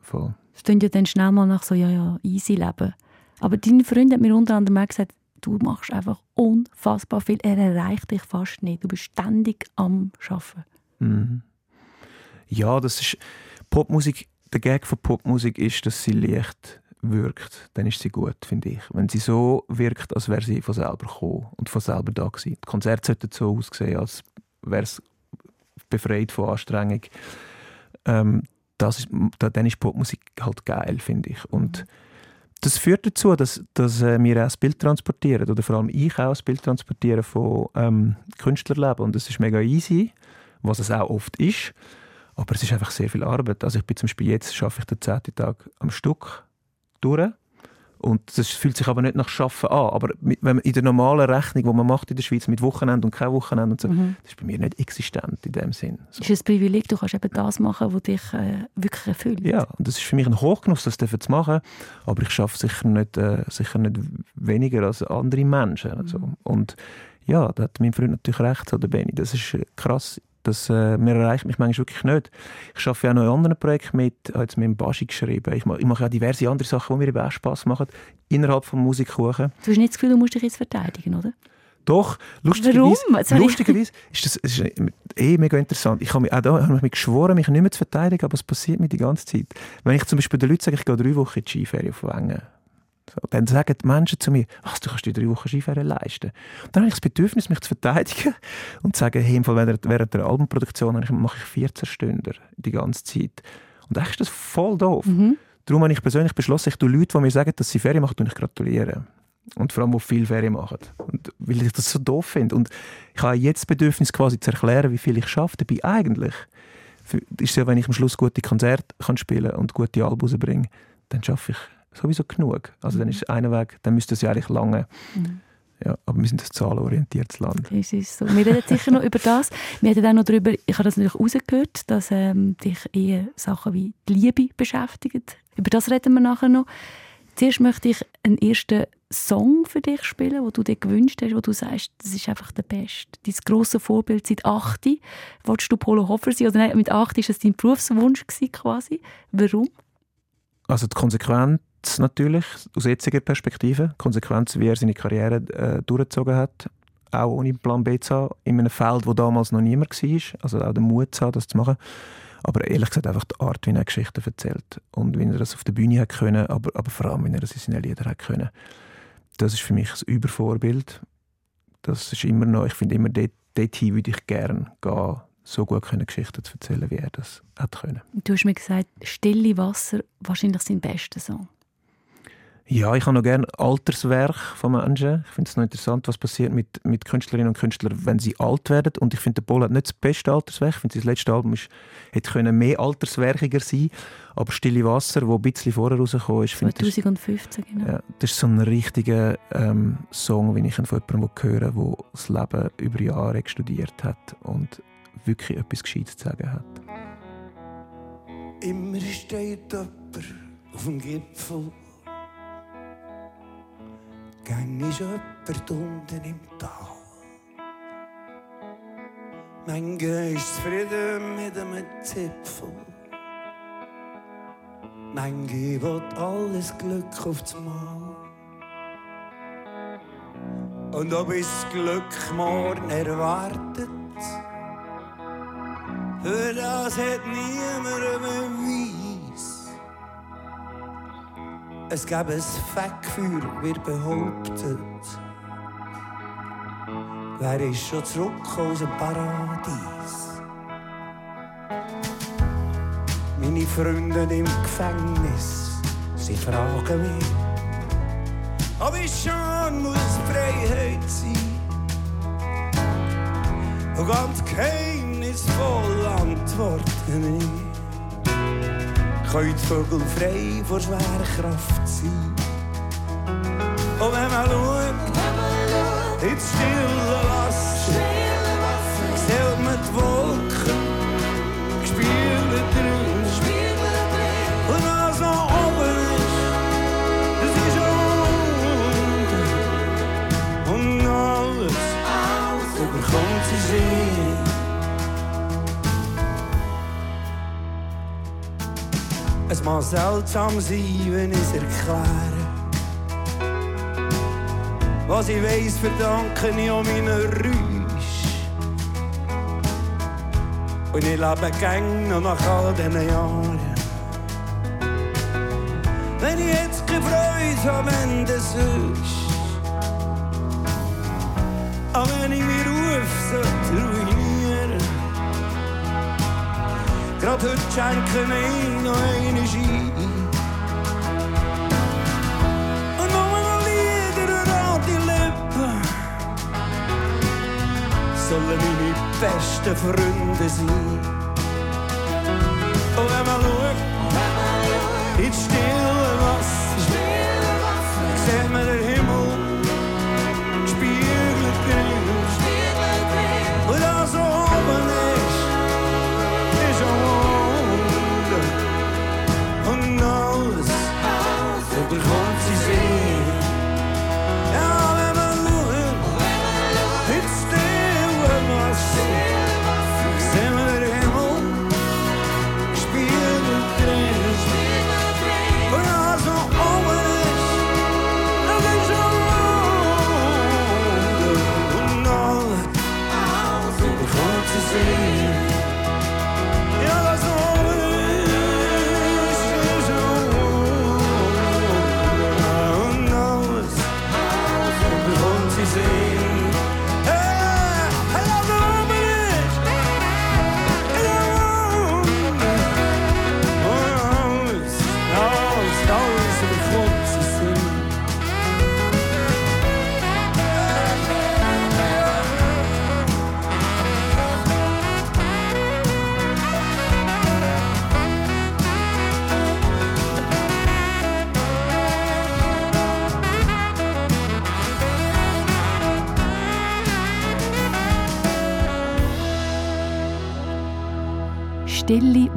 A: Voll.
C: Es klingt ja dann schnell mal nach so, ja, ja, easy leben. Aber dein Freund hat mir unter anderem auch gesagt, du machst einfach unfassbar viel. Er erreicht dich fast nicht. Du bist ständig am Arbeiten.
A: Mhm. Ja, das ist Popmusik. Der Gag von Popmusik ist, dass sie leicht wirkt, dann ist sie gut, finde ich. Wenn sie so wirkt, als wäre sie von selber gekommen und von selber da gewesen. Die Konzerte sollten so aussehen, als wäre es befreit von Anstrengung ähm, das ist, dann ist Popmusik halt geil, finde ich. Und das führt dazu, dass, dass äh, wir auch das Bild transportieren, oder vor allem ich auch das Bild transportieren von ähm, Künstlerleben. Und das ist mega easy, was es auch oft ist. Aber es ist einfach sehr viel Arbeit. Also ich bin zum Beispiel jetzt, schaffe ich den zehnten Tag am Stück durch. Und das fühlt sich aber nicht nach Schaffen an. Aber wenn man in der normalen Rechnung, die man macht in der Schweiz mit Wochenende und kein Wochenende und so, mhm. das ist bei mir nicht existent in dem Sinn.
C: So. Das ist ein Privileg, du kannst eben das machen, was dich äh, wirklich erfüllt.
A: Ja, und das ist für mich ein Hochgenuss, das zu machen. Aber ich schaffe sicher nicht, äh, sicher nicht weniger als andere Menschen. Also. Mhm. Und ja, da hat mein Freund natürlich recht, so der Benny. Das ist äh, krass das äh, mir erreicht mich manchmal wirklich nicht. Ich arbeite ja noch in anderen Projekten mit, ich habe jetzt mit dem Baschi geschrieben. Ich mache, ich mache auch diverse andere Sachen, die mir auch Spass machen, innerhalb des Musikkuchen.
C: Du hast nicht das Gefühl, du musst dich jetzt verteidigen, oder?
A: Doch, lustigerweise, lustigerweise ist das ist eh mega interessant. Ich habe mich auch da habe mich geschworen, mich nicht mehr zu verteidigen, aber es passiert mir die ganze Zeit. Wenn ich zum Beispiel den Leuten sage, ich gehe drei Wochen in die Skiferie auf Wengen, dann sagen die Menschen zu mir, ach, du kannst dir drei Wochen Skifahren leisten. Und dann habe ich das Bedürfnis, mich zu verteidigen und zu sagen, hey, im Fall während, während der Albumproduktion mache ich 14 Stunden die ganze Zeit. Und eigentlich ist das voll doof. Mhm. Darum habe ich persönlich beschlossen, ich tue Leute, die mir sagen, dass sie Ferien machen, ich gratulieren. Und vor allem, die viel Ferien machen. Und weil ich das so doof finde. Und ich habe jetzt das Bedürfnis, quasi zu erklären, wie viel ich schaffe. Dabei eigentlich ist es ja, wenn ich am Schluss gute Konzerte kann spielen und gute Alben bringen, dann schaffe ich sowieso genug. Also dann ist einer Weg, dann müsste es ja eigentlich lange. Mhm. Ja, aber wir sind ein zahlenorientiertes Land.
C: Das ist so. Wir reden sicher noch über das. Wir haben auch noch darüber, ich habe das natürlich rausgehört, dass ähm, dich eher Sachen wie die Liebe beschäftigen. Über das reden wir nachher noch. Zuerst möchte ich einen ersten Song für dich spielen, wo du dir gewünscht hast, wo du sagst, das ist einfach der Beste. Dein grosses Vorbild seit 8. Wolltest du Polo Hofer sein? Oder nein, mit 8 war es dein Berufswunsch quasi. Warum?
A: Also die Konsequenz natürlich, aus jetziger Perspektive, Konsequenz, wie er seine Karriere äh, durchgezogen hat, auch ohne Plan B zu haben, in einem Feld, wo damals noch niemand war, also auch den Mut zu haben, das zu machen. Aber ehrlich gesagt einfach die Art, wie er Geschichten erzählt und wie er das auf der Bühne hat können, aber, aber vor allem, wie er das in seinen Liedern hat können das ist für mich ein Übervorbild. Das ist immer noch, ich finde immer, dort, dorthin würde ich gerne gehen, so gut können Geschichten zu erzählen, wie er das hat können.
C: Du hast mir gesagt, «Stille Wasser» wahrscheinlich sein bester Song.
A: Ja, ich habe noch gerne Alterswerk von Menschen. Ich finde es noch interessant, was passiert mit, mit Künstlerinnen und Künstlern, wenn sie alt werden. Und ich finde, der Paul hat nicht das beste Alterswerk. Ich finde, sein letztes Album ist, hätte können mehr alterswerkiger sein Aber «Stille Wasser», wo ein bisschen vorher rausgekommen ist...
C: 2015,
A: genau. Ja, das ist so ein richtiger ähm, Song, wie ich ihn von jemandem höre, der das Leben über Jahre studiert hat und wirklich etwas Gescheites zu sagen hat.
E: Immer steht jemand auf dem Gipfel Gang ist jemand unten im Tal. Manche ist zufrieden mit einem Zipfel. Manche will alles Glück aufs Mal. Und ob es Glück morgen erwartet, für das hat niemand einen Es gäbe ein Fettgefühl, wird behauptet. Wer ist schon zurück aus dem Paradies? Meine Freunde im Gefängnis, sie fragen mich, ob ich schon muss Freiheit sein. Und ganz geheimnisvoll antworten ich können die Vögel frei vor schwerer Kraft sein. Und wenn man schaut, ins stille Wasser, sieht man die Wolken, gespielt drin. Und was noch Mag seltsam sein, wenn ich es erkläre. Was ich weiss, verdanke ich an meinen Rüsch. Und ich lebe gern noch nach all diesen Jahren. Wenn ich jetzt habe, wenn das ist. Aber wenn ich mir Ruf ruinieren Gerade heute schenken wir noch eine sollen meine besten Freunde sein. Und wenn man schaut, ins stille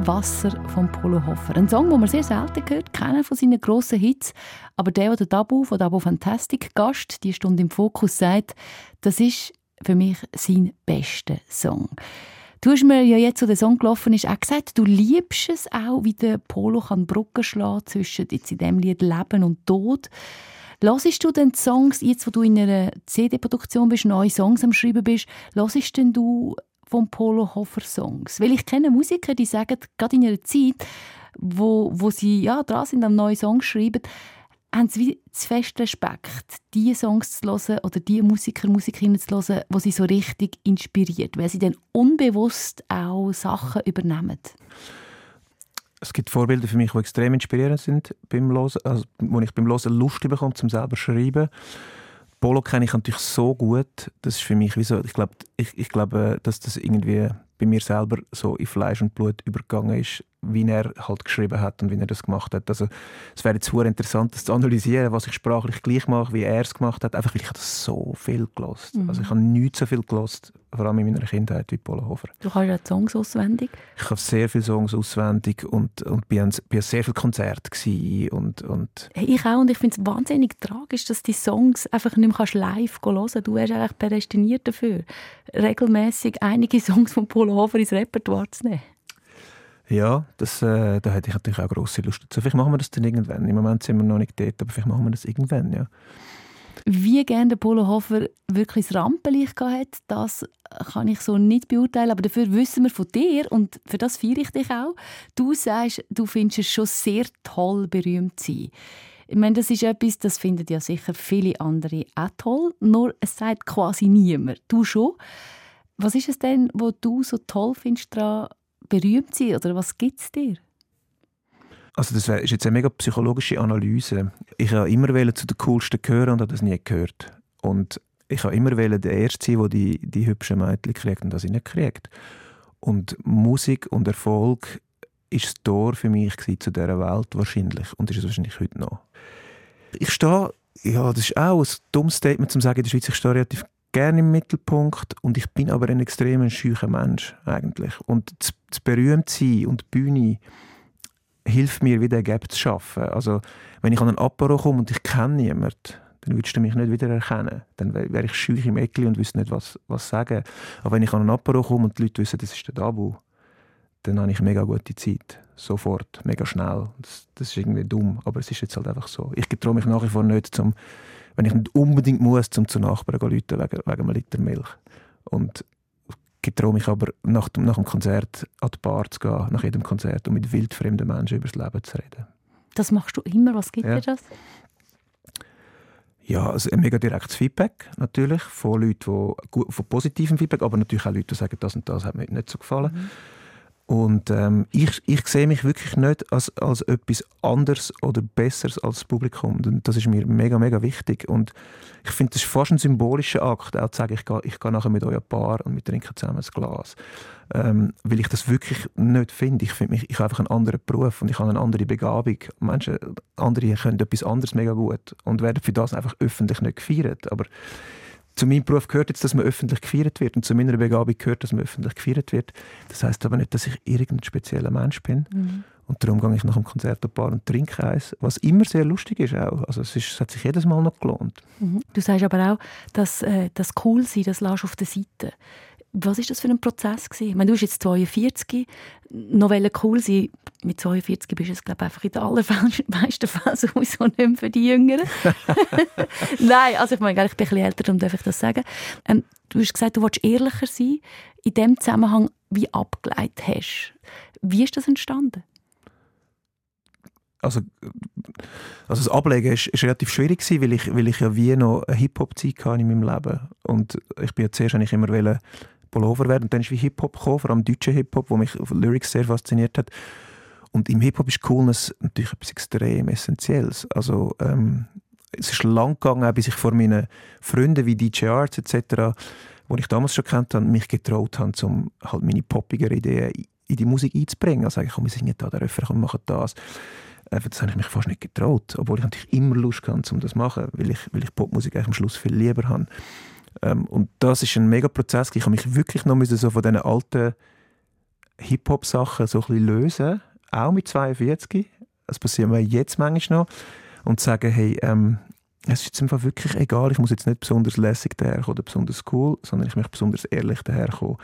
E: Wasser»
C: von Polo Hofer. Ein Song, den man sehr selten hört, keiner von seinen grossen Hits. Aber der, der Dabu von Dabu Fantastic Gast, die Stunde im Fokus, sagt, das ist für mich sein bester Song. Du hast mir ja jetzt, wo der Song gelaufen ist, auch gesagt, du liebst es auch, wie der Polo kann Brücken schlagen zwischen jetzt in dem Lied Leben und Tod. Hörst du denn Songs, jetzt wo du in einer CD-Produktion bist, neue Songs am Schreiben bist, hörst denn du vom Polo Hofer Songs? Weil ich kenne Musiker, die sagen, gerade in einer Zeit, wo, wo sie ja, dran sind, am neuen Song schreiben, haben sie wie zu fest Respekt, die Songs zu hören oder die Musiker, Musikerinnen zu hören, die sie so richtig inspiriert, weil sie dann unbewusst auch Sachen übernehmen
A: es gibt Vorbilder für mich, die extrem inspirierend sind beim Hören, also wo ich beim Hören Lust bekomme, zum selber schreiben. Polo kenne ich natürlich so gut, das ist für mich wie so, ich glaube, ich, ich glaube, dass das irgendwie bei mir selber so in Fleisch und Blut übergegangen ist, wie er halt geschrieben hat und wie er das gemacht hat. Also es wäre jetzt interessant, das zu analysieren, was ich sprachlich gleich mache, wie er es gemacht hat. Einfach weil ich das so viel gelost. Mhm. Also ich habe nicht so viel gelost, vor allem in meiner Kindheit wie Paula Hofer.
C: Du kannst ja Songs auswendig.
A: Ich habe sehr viele Songs auswendig und und bin an, bin an sehr vielen Konzerten und und.
C: Hey, ich auch und ich finde es wahnsinnig tragisch, dass die Songs einfach nicht mehr live hören kannst. Du bist eigentlich prädestiniert dafür, regelmäßig einige Songs von Paula Hofer ins Repertoire zu nehmen.
A: Ja, das, äh, da hätte ich natürlich auch grosse Lust dazu. Vielleicht machen wir das dann irgendwann. Im Moment sind wir noch nicht dort, aber vielleicht machen wir das irgendwann, ja.
C: Wie gerne der Polo Hofer wirklich das Rampenlicht hat, das kann ich so nicht beurteilen. Aber dafür wissen wir von dir, und für das feiere ich dich auch, du sagst, du findest es schon sehr toll, berühmt zu sein. Ich meine, das ist etwas, das finden ja sicher viele andere auch toll, nur es sagt quasi niemand. Du schon. Was ist es denn, was du so toll findest daran, berühmt sein? Oder was gibt es dir?
A: Also das ist jetzt eine mega psychologische Analyse. Ich habe immer zu den Coolsten gehören und habe das nie gehört. Und ich habe immer der Erste sein, der die, die hübschen Mädchen kriegt und das ich nicht kriegt. Und Musik und Erfolg ist das Tor für mich zu dieser Welt wahrscheinlich und ist es wahrscheinlich heute noch. Ich stehe, ja, das ist auch ein dummes Statement zu sagen, in der Schweiz, ich stehe relativ gerne im Mittelpunkt und ich bin aber ein extrem schücher Mensch eigentlich. Und das, das Berühmtsein und die Bühne hilft mir, wieder ein Gap zu schaffen. Also wenn ich an einen Apero komme und ich kenne niemanden, dann würdest du mich nicht wieder erkennen. Dann wäre ich schüch im Eckli und wüsste nicht, was, was sagen. Aber wenn ich an einen Apero komme und die Leute wissen, das ist der Dabu, dann habe ich mega gute Zeit. Sofort, mega schnell. Das, das ist irgendwie dumm, aber es ist jetzt halt einfach so. Ich getraue mich nach wie vor nicht, zum wenn ich nicht unbedingt muss, um zu Nachbarn zu rufen, wegen, wegen einem Liter Milch. Und ich traue mich aber, nach dem, nach dem Konzert an die Bar zu gehen, nach jedem Konzert, und mit wildfremden Menschen über das Leben zu reden.
C: Das machst du immer. Was gibt ja. dir das?
A: Ja, also ein mega direktes Feedback natürlich von Leuten, die, von positivem Feedback, aber natürlich auch Leute, die sagen, das und das hat mir nicht so gefallen. Mhm. Und ähm, ich, ich sehe mich wirklich nicht als, als etwas anderes oder Besseres als das Publikum. Und das ist mir mega, mega wichtig. Und ich finde, das ist fast ein symbolischer Akt, auch zu sagen, ich gehe, ich nachher mit euch ein Paar und wir trinken zusammen ein Glas. Ähm, weil ich das wirklich nicht finde. Ich finde mich, ich habe einfach einen anderen Beruf und ich habe eine andere Begabung. Menschen, andere können etwas anderes mega gut und werden für das einfach öffentlich nicht gefeiert. Aber zu meinem Beruf gehört jetzt, dass man öffentlich gefeiert wird und zu meiner Begabung gehört, dass man öffentlich gefeiert wird. Das heißt aber nicht, dass ich irgendein spezieller Mensch bin. Mhm. Und darum gehe ich nach dem Konzert ein paar und trinke eins, was immer sehr lustig ist auch. Also es, ist, es hat sich jedes Mal noch gelohnt.
C: Mhm. Du sagst aber auch, dass äh, das Coolsein, das lässt auf der Seite. Was ist das für ein Prozess gewesen? Ich meine, du bist jetzt 42, noch cool sein. Mit 42 bist du es, glaube ich, einfach in den allermeisten Fällen sowieso nicht mehr für die Jüngeren. Nein, also ich meine, ich bin ein bisschen älter, darum darf ich das sagen. Ähm, du hast gesagt, du wolltest ehrlicher sein in dem Zusammenhang, wie abgeleitet hast. Wie ist das entstanden?
A: also, also das Ablegen ist, ist relativ schwierig gewesen, weil ich, weil ich ja wie noch eine Hip-Hop-Zeit hatte in meinem Leben. Und ich bin ja zuerst eigentlich immer wollen, Pullover werden. Und dann ist wie Hip-Hop gekommen, vor allem deutscher Hip-Hop, wo mich Lyrics sehr fasziniert hat. Und im Hip-Hop ist Coolness natürlich etwas extrem Essentielles. Also ähm, es ist lang gegangen, bis ich vor meinen Freunden wie DJ Arts etc., wo ich damals schon kennt habe, mich getraut habe, um halt meine poppiger Ideen in die Musik einzubringen. Also ich komm, wir singen da, der Refrain, wir machen das. Äh, das habe ich mich fast nicht getraut, obwohl ich natürlich immer Lust hatte, um das zu machen, weil ich, weil ich Popmusik eigentlich am Schluss viel lieber habe. Ähm, und das ist ein mega Prozess. Ich habe mich wirklich noch so von diesen alten Hip-Hop-Sachen so ein bisschen lösen, auch mit 42. Das passiert mir jetzt manchmal noch. Und sagen, hey, ähm, es ist jetzt einfach wirklich egal, ich muss jetzt nicht besonders lässig daherkommen oder besonders cool, sondern ich möchte besonders ehrlich daherkommen.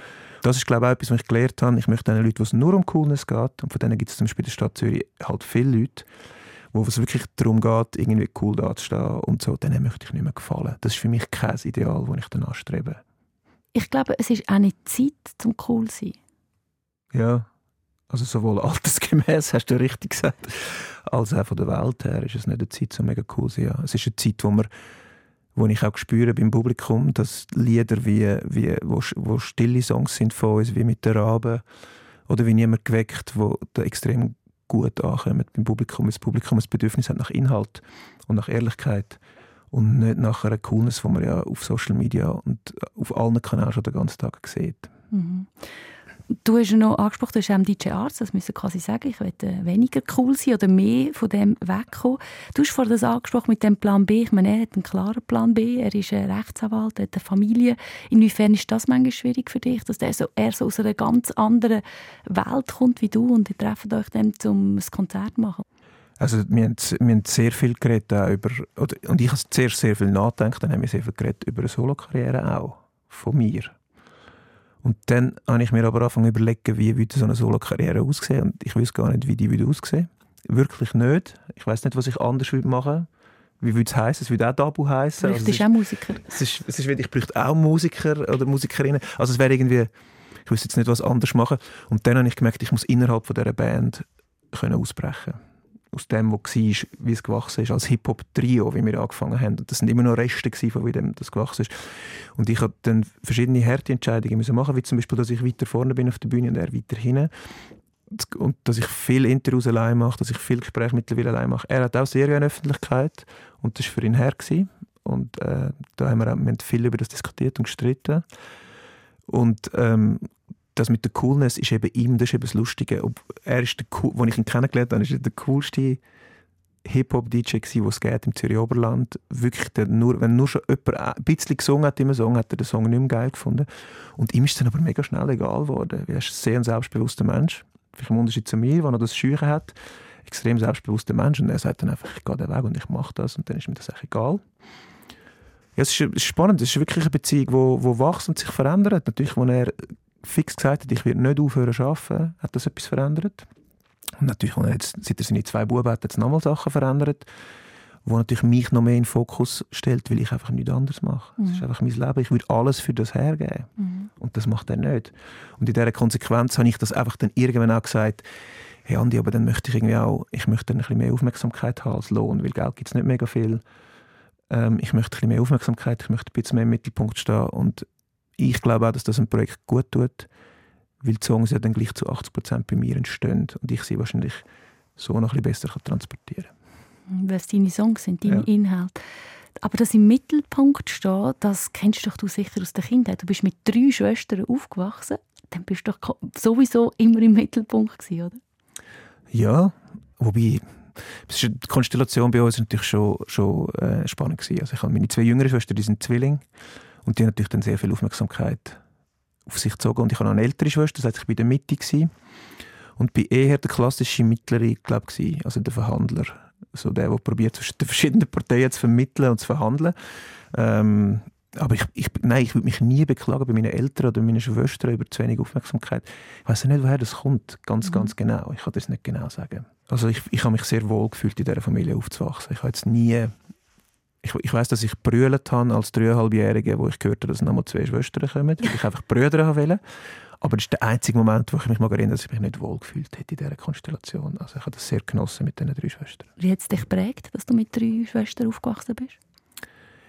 A: Das ist, glaube ich, auch etwas, was ich gelernt habe. Ich möchte den Leuten, wo es nur um Coolness geht, und von denen gibt es zum Beispiel in der Stadt Zürich halt viele Leute, wo es wirklich darum geht, irgendwie cool dazustehen und so, denen möchte ich nicht mehr gefallen. Das ist für mich kein Ideal, das ich dann anstrebe.
C: Ich glaube, es ist auch nicht Zeit, zum cool zu sein.
A: Ja, also sowohl altersgemäß, hast du richtig gesagt, als auch von der Welt her ist es nicht eine Zeit, so mega cool zu sein. Es ist eine Zeit, wo man wo ich auch spüre beim Publikum, dass Lieder wie, wie wo, wo stille Songs sind von uns, wie mit der Rabe oder wie niemand geweckt, wo da extrem gut ankommen beim Publikum. Das Publikum das Bedürfnis hat nach Inhalt und nach Ehrlichkeit und nicht nach einer Coolness, die man ja auf Social Media und auf allen Kanälen schon den ganzen Tag sieht. Mhm.
C: Du hast ja noch angesprochen, du hast auch DJ Arzt, das müssen quasi sagen, ich möchte weniger cool sein oder mehr von dem wegkommen. Du hast vorhin das angesprochen mit dem Plan B. Ich meine, er hat einen klaren Plan B, er ist ein Rechtsanwalt, er hat eine Familie. Inwiefern ist das manchmal schwierig für dich, dass er so, er so aus einer ganz anderen Welt kommt wie du und ihr trefft euch dann, um ein Konzert zu machen?
A: Also wir haben, wir haben sehr viel geredet über, oder, und ich habe sehr, sehr viel nachgedacht, dann haben wir sehr viel geredet über eine Solokarriere auch, von mir. Und dann habe ich mir aber angefangen überlegen, wie würde so eine Solo-Karriere aussehen. Und ich weiß gar nicht, wie die würde aussehen. Wirklich nicht. Ich weiß nicht, was ich anders würde machen Wie würde es heißen? Es würde auch Dabu heißen.
C: Also bist auch Musiker.
A: Es ist, es ist, ich bräuchte auch Musiker oder Musikerinnen. Also es wäre irgendwie, ich wüsste jetzt nicht, was anders machen. Und dann habe ich gemerkt, ich muss innerhalb von dieser Band können ausbrechen können aus dem, was war, wie es gewachsen ist, als Hip-Hop-Trio, wie wir angefangen haben. Und das sind immer noch Reste von wie das gewachsen ist. Und ich habe dann verschiedene harte Entscheidungen müssen machen, wie zum Beispiel, dass ich weiter vorne bin auf der Bühne und er weiter hinten. Und dass ich viel Interviews allein mache, dass ich viel Gespräche mittlerweile allein mache. Er hat auch sehr gerne Öffentlichkeit und das war für ihn her. Gewesen. Und äh, da haben wir, auch, wir haben viel über das diskutiert und gestritten. Und ähm, das mit der Coolness ist eben ihm, das ist eben das Lustige. Ob, er ist der, als ich ihn kennengelernt habe, ist er der coolste Hip-Hop-DJ den es geht im Zürich Oberland. Wirklich, der nur, wenn nur schon jemand ein bisschen gesungen hat im Song, hat er den Song nicht mehr geil gefunden. Und ihm ist es dann aber mega schnell egal geworden. Er ist ein sehr selbstbewusster Mensch. Vielleicht im Unterschied zu mir, der noch das Scheuchen hat. Extrem selbstbewusster Mensch. Und er sagt dann einfach, ich gehe den Weg und ich mache das. Und dann ist mir das echt egal. Ja, es ist, spannend. Es ist wirklich eine Beziehung, die wo, wo wächst und sich verändert. Natürlich, wo er fix gesagt hat, ich werde nicht aufhören zu arbeiten, hat das etwas verändert. Und natürlich, jetzt, seit er seine zwei Buben hat, hat es nochmal Sachen verändert, wo natürlich mich noch mehr in den Fokus stellt, weil ich einfach nichts anderes mache. Es mhm. ist einfach mein Leben. Ich würde alles für das hergeben. Mhm. Und das macht er nicht. Und in dieser Konsequenz habe ich das einfach dann irgendwann auch gesagt, hey Andi, aber dann möchte ich irgendwie auch, ich möchte dann ein bisschen mehr Aufmerksamkeit haben als Lohn, weil Geld gibt es nicht mega viel. Ähm, ich möchte ein bisschen mehr Aufmerksamkeit, ich möchte ein bisschen mehr im Mittelpunkt stehen und ich glaube auch, dass das ein Projekt gut tut, weil die Songs ja dann gleich zu 80 Prozent bei mir entstehen und ich sie wahrscheinlich so noch ein bisschen besser transportieren
C: kann. Weil es deine Songs sind, deine ja. Inhalte. Aber das im Mittelpunkt steht, das kennst doch du sicher aus der Kindheit. Du bist mit drei Schwestern aufgewachsen, dann bist du doch sowieso immer im Mittelpunkt gewesen, oder?
A: Ja, wobei die Konstellation bei uns natürlich schon, schon äh, spannend gewesen. Also ich habe meine zwei jüngeren Schwestern, die sind Zwillinge und die haben natürlich dann sehr viel Aufmerksamkeit auf sich gezogen. Und ich habe noch eine ältere Schwester, das heißt, ich war in der Mitte. Gewesen. Und bin eher der klassische Mittlere, glaube ich, also der Verhandler. So der, der probiert, zwischen den verschiedenen Parteien zu vermitteln und zu verhandeln. Ähm, aber ich, ich, nein, ich würde mich nie beklagen bei meinen Eltern oder meinen Schwestern über zu wenig Aufmerksamkeit. Ich weiß nicht, woher das kommt, ganz, mhm. ganz genau. Ich kann das nicht genau sagen. Also ich, ich habe mich sehr wohl gefühlt, in dieser Familie aufzuwachsen. Ich habe jetzt nie ich, ich weiß, dass ich brüllt habe als dreieinhalbjährige, wo ich gehört habe, dass nochmal zwei Schwestern kommen, weil ich einfach Brüder wollte. Aber das ist der einzige Moment, wo ich mich mal erinnere, dass ich mich nicht wohl gefühlt hätte in dieser Konstellation. Also ich habe das sehr genossen mit diesen drei Schwestern.
C: Wie hat es dich geprägt, dass du mit drei Schwestern aufgewachsen bist?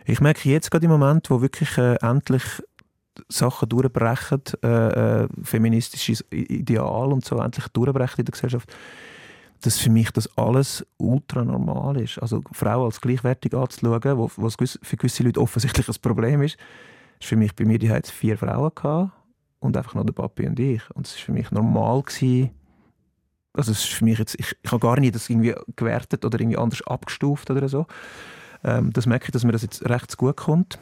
A: Ich merke jetzt gerade im Moment, wo wirklich äh, endlich Sachen durchbrechen, äh, äh, feministisches Ideal und so endlich durchbrechen in der Gesellschaft, dass für mich das alles ultra normal ist. Also Frau als gleichwertig anzuschauen, was für gewisse Leute offensichtlich ein Problem ist, ist für mich bei mir die hat vier Frauen gehabt und einfach nur der Papi und ich. Und es ist für mich normal gewesen, also es ist für mich jetzt, ich, ich habe gar nicht das irgendwie gewertet oder irgendwie anders abgestuft oder so. Ähm, das merke ich, dass mir das jetzt recht gut kommt.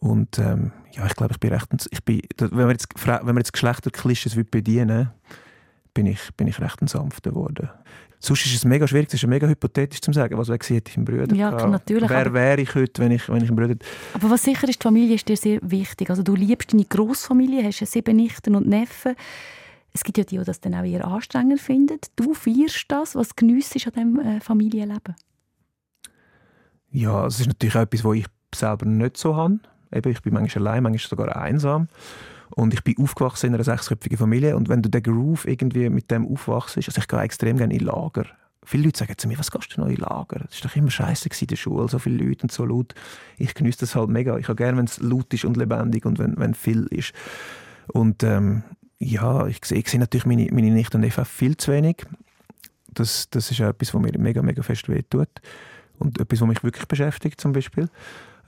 A: Und ähm, ja, ich glaube, ich bin recht, ich bin, wenn wir jetzt, wenn jetzt Geschlechterklischees bedienen bin ich, bin ich recht sanfter geworden. Sonst ist es mega schwierig, es ist mega hypothetisch zu sagen, was hätte ich einen Bruder
C: Ja, klar, natürlich.
A: Wer wäre ich heute, wenn ich, wenn ich einen Bruder
C: Aber was sicher ist, die Familie ist dir sehr wichtig. Also du liebst deine Großfamilie, hast sieben Nichten und Neffen. Es gibt ja die, die das dann auch eher anstrengend finden. Du feierst das. Was geniessest an diesem äh, Familienleben?
A: Ja, es ist natürlich auch etwas, was ich selber nicht so habe. Eben, ich bin manchmal allein, manchmal sogar einsam. Und ich bin aufgewachsen in einer sechsköpfigen Familie. Und wenn du den Groove irgendwie mit dem aufwachst, also ich gehe extrem gerne in Lager. Viele Leute sagen zu mir, was gehst du noch in Lager? Das war doch immer scheiße in der Schule, so viele Leute und so laut. Ich genieße das halt mega. Ich habe gerne, wenn es laut ist und lebendig und wenn, wenn viel ist. Und ähm, ja, ich sehe, ich sehe natürlich meine, meine Nichte und Eva viel zu wenig. Das, das ist etwas, was mir mega, mega fest wehtut. Und etwas, was mich wirklich beschäftigt zum Beispiel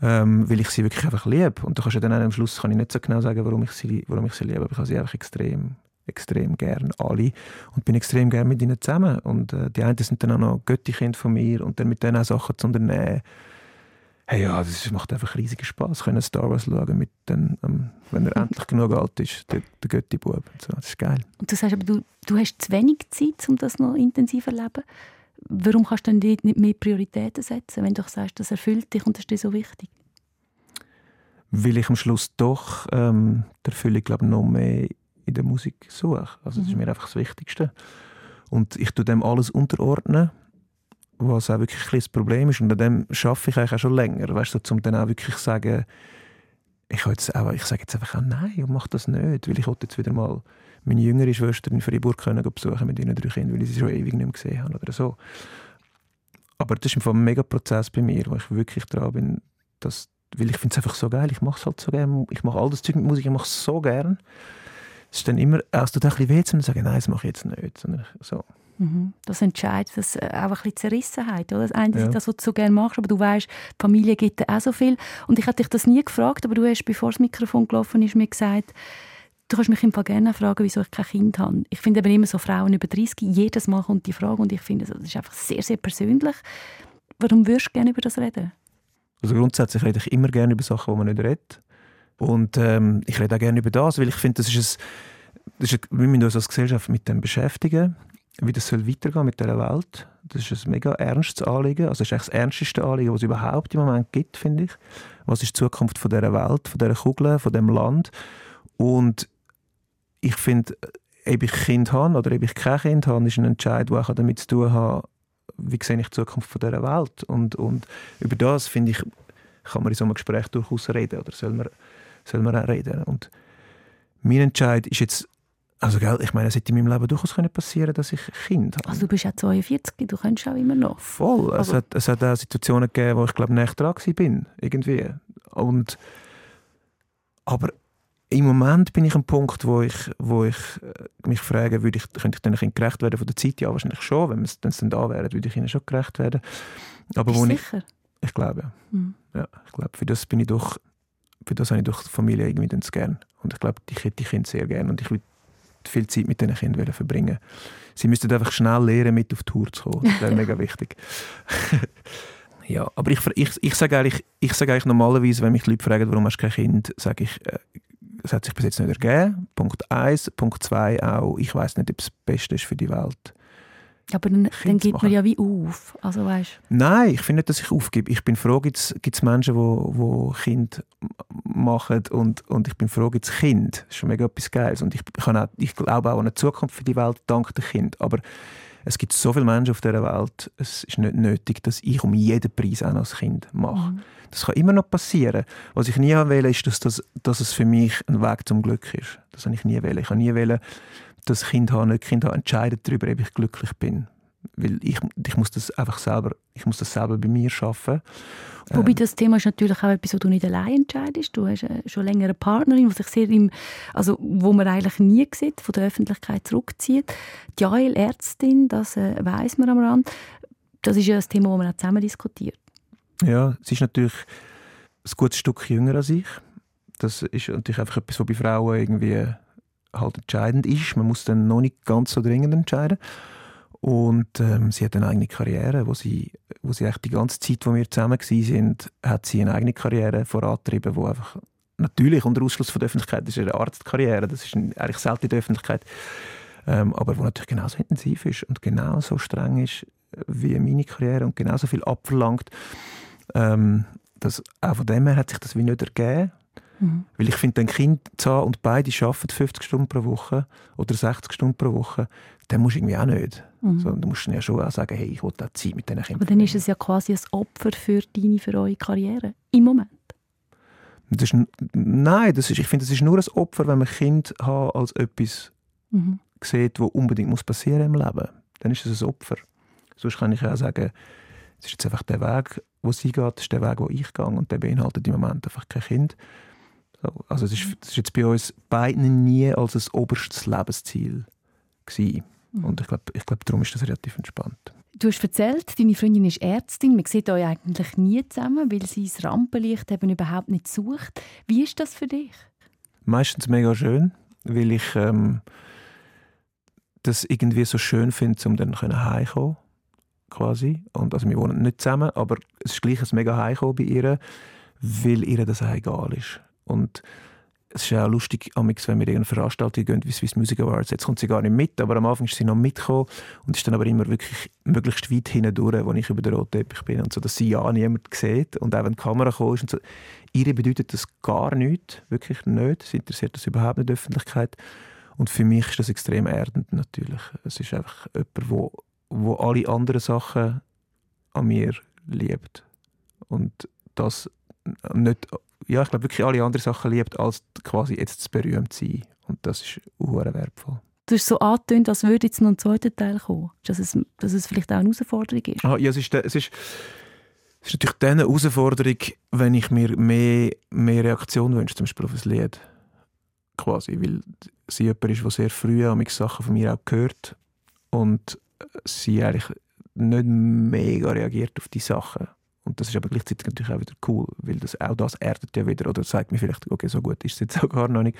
A: ähm, weil ich sie wirklich einfach liebe. Und du kannst ja dann am Schluss kann ich nicht so genau sagen, warum ich sie, warum ich sie liebe, aber ich habe sie einfach extrem, extrem gern alle und bin extrem gern mit ihnen zusammen. Und äh, die einen sind dann auch noch Göttikinder von mir und dann mit denen auch Sachen zu unternehmen. Hey, ja, das macht einfach riesigen Spaß. Können Star Wars schauen mit den, ähm, wenn er endlich genug alt ist, der, der Götti-Bub. So, das ist geil.
C: Und du sagst aber, du, du hast zu wenig Zeit, um das noch intensiver zu leben warum kannst du dann nicht mehr Prioritäten setzen, wenn du sagst, das erfüllt dich und das ist dir so wichtig?
A: Weil ich am Schluss doch ähm, die Erfüllung glaube noch mehr in der Musik suche. Also das ist mhm. mir einfach das Wichtigste. Und ich tue dem alles unterordnen, was auch wirklich ein das Problem ist. Und an dem arbeite ich eigentlich auch schon länger, weißt du, um dann auch wirklich zu sagen, ich, jetzt auch, ich sage jetzt einfach auch nein, ich mache das nicht, weil ich jetzt wieder mal meine jüngere Schwester in Freiburg können besuchen mit ihren drei Kindern, weil ich sie schon ewig nicht mehr gesehen habe oder so. Aber das ist ein mega Prozess bei mir, wo ich wirklich dran bin, dass, weil ich finde es einfach so geil, ich mache es halt so gerne, ich mache all das Zeug mit Musik, ich mache es so gerne. Es ist dann immer, es tut ein bisschen weh, zu sagen, nein, das mache ich jetzt nicht, sondern so.
C: Mhm. Das entscheidet das äh, auch ein bisschen Zerrissenheit. Oder? Das eine ja. das, was du so gerne machst, aber du weißt, die Familie gibt dir auch so viel. Und ich hatte dich das nie gefragt, aber du hast, bevor das Mikrofon gelaufen ist, mir gesagt, Du kannst mich im Fall gerne fragen, wieso ich kein Kind habe. Ich finde eben immer so Frauen über 30, jedes Mal kommt die Frage und ich finde, das ist einfach sehr, sehr persönlich. Warum würdest du gerne über das reden?
A: Also grundsätzlich rede ich immer gerne über Sachen, die man nicht redet. Und ähm, ich rede auch gerne über das, weil ich finde, das ist ein, das ist wir müssen uns als Gesellschaft mit dem beschäftigen, wie das soll weitergehen mit dieser Welt. Das ist ein mega ernstes Anliegen. Also das ist eigentlich das ernsteste Anliegen, was es überhaupt im Moment gibt, finde ich. Was ist die Zukunft von dieser Welt, von dieser Kugel, von diesem Land? Und ich finde, ob ich Kind habe oder ob ich kein Kind habe, ist ein Entscheid, der auch damit zu tun hat, wie sehe ich die Zukunft von dieser Welt. Und, und über das, finde ich, kann man in so einem Gespräch durchaus reden oder soll man, soll man auch reden. Und mein Entscheid ist jetzt, also gell, ich meine, es hätte in meinem Leben durchaus passieren dass ich Kind habe.
C: Also du bist ja 42, du kannst auch immer noch.
A: Voll. Es hat, es hat auch Situationen gegeben, wo ich glaube, näher dran war, irgendwie. Und, aber im Moment bin ich am Punkt, wo ich, wo ich äh, mich frage, würde ich, könnte ich den Kindern gerecht werden von der Zeit? Ja, wahrscheinlich schon. Wenn es dann da wäre, würde ich ihnen schon gerecht werden.
C: Aber Bist wo sicher?
A: Ich, ich glaube, ja. Mhm. ja. Ich glaube, für das bin ich doch, für das habe ich doch die Familie irgendwie dann gern. Und ich glaube, ich hätte die Kinder sehr gerne und ich würde viel Zeit mit diesen Kindern verbringen. Sie müssten einfach schnell lernen, mit auf die Tour zu kommen. Das wäre mega wichtig. ja, aber ich, ich, ich sage eigentlich, ich sage eigentlich normalerweise, wenn mich Leute fragen, warum hast du kein Kind, sage ich, äh, es hat sich bis jetzt nicht ergeben. Punkt 1. Punkt 2 auch, ich weiß nicht, ob es das Beste ist für die Welt.
C: Aber dann, dann gibt man ja wie auf. Also, weißt.
A: Nein, ich finde nicht, dass ich aufgebe. Ich bin froh, gibt es Menschen, die wo, wo Kind machen und, und ich bin froh, gibt es Kind. Das ist schon mega etwas Geiles. Und ich, kann auch, ich glaube auch an eine Zukunft für die Welt dank dem Kind. Aber es gibt so viele Menschen auf dieser Welt, es ist nicht nötig, dass ich um jeden Preis auch als Kind mache. Mhm. Das kann immer noch passieren. Was ich nie wähle, ist, dass, das, dass es für mich ein Weg zum Glück ist. Das habe ich nie wählen. Ich habe nie wählen, dass Kind haben, nicht Kind haben, entscheiden darüber, ob ich glücklich bin. Weil ich, ich muss das einfach selber, ich muss das selber bei mir schaffen.
C: Wobei ähm, das Thema ist natürlich auch etwas, wo du nicht allein entscheidest. Du hast äh, schon länger eine Partnerin, die sich sehr im, also wo man eigentlich nie sieht, von der Öffentlichkeit zurückzieht. Die Jael Ärztin, das äh, weiß man am Rand. Das ist ja ein Thema, das man auch zusammen diskutiert.
A: Ja, sie ist natürlich ein gutes Stück jünger als ich. Das ist natürlich einfach etwas, was bei Frauen irgendwie halt entscheidend ist. Man muss dann noch nicht ganz so dringend entscheiden. Und ähm, sie hat eine eigene Karriere, wo sie, wo sie eigentlich die ganze Zeit, wo wir zusammen sind, hat sie eine eigene Karriere vorantrieben, wo einfach natürlich unter Ausschluss von der Öffentlichkeit das ist eine Arztkarriere, das ist eigentlich selten in der Öffentlichkeit, ähm, aber wo natürlich genauso intensiv ist und genauso streng ist wie meine Karriere und genauso viel abverlangt. Ähm, das, auch von dem her hat sich das wie nicht ergeben. Mhm. Weil ich finde, ein Kind zu haben und beide arbeiten 50 Stunden pro Woche oder 60 Stunden pro Woche, dann musst du irgendwie auch nicht. Mhm. So, du musst ja schon auch sagen, hey, ich will auch Zeit mit diesen Kindern.
C: Aber dann ist es ja quasi ein Opfer für deine, für eure Karriere. Im Moment.
A: Das ist, nein, das ist, ich finde, es ist nur ein Opfer, wenn man Kind hat als etwas mhm. sieht, was unbedingt muss passieren im Leben. Dann ist es ein Opfer. Sonst kann ich auch sagen, es ist jetzt einfach der Weg, wo sie geht, das ist der Weg, wo ich gehe und der beinhaltet im Moment einfach kein Kind. Also es ist, mhm. ist jetzt bei uns beiden nie als ein oberstes Lebensziel gewesen. Mhm. Und ich glaube, ich glaub, darum ist das relativ entspannt.
C: Du hast erzählt, deine Freundin ist Ärztin. Man sieht euch eigentlich nie zusammen, weil sie das Rampenlicht eben überhaupt nicht sucht. Wie ist das für dich?
A: Meistens mega schön, weil ich ähm, das irgendwie so schön finde, um dann heimzukommen quasi. Und also wir wohnen nicht zusammen, aber es ist gleich ein mega Heimkommen bei ihr, weil ihr das auch egal ist. Und es ist ja auch lustig, wenn wir in irgendeine Veranstaltung gehen, wie Swiss Music Awards. Jetzt kommt sie gar nicht mit, aber am Anfang ist sie noch mitgekommen und ist dann aber immer wirklich möglichst weit hinten durch, wo ich über den roten Teppich bin und so, dass sie ja niemand sieht und auch wenn die Kamera kommt und so. Ihr bedeutet das gar nichts, wirklich nicht. Sie interessiert das überhaupt nicht, die Öffentlichkeit. Und für mich ist das extrem erdend natürlich. Es ist einfach jemand, wo, wo alle anderen Sachen an mir liebt. Und das nicht ja, ich glaube wirklich alle anderen Sachen liebt, als quasi jetzt zu berühmt sein. Und das ist auch wertvoll.
C: Du hast so angetönt, als würde jetzt noch ein zweiter Teil kommen. Dass es, dass es vielleicht auch eine Herausforderung ist.
A: Ah, ja, es ist, es ist, es ist natürlich dann eine Herausforderung, wenn ich mir mehr, mehr Reaktion wünsche, zum Beispiel auf ein Lied. Quasi, weil sie jemand ist, der sehr früh an Sachen von mir auch gehört und sie eigentlich nicht mega reagiert auf die Sachen. Und das ist aber gleichzeitig natürlich auch wieder cool, weil das, auch das erdet ja wieder oder sagt mir vielleicht, okay, so gut ist es jetzt auch gar noch nicht.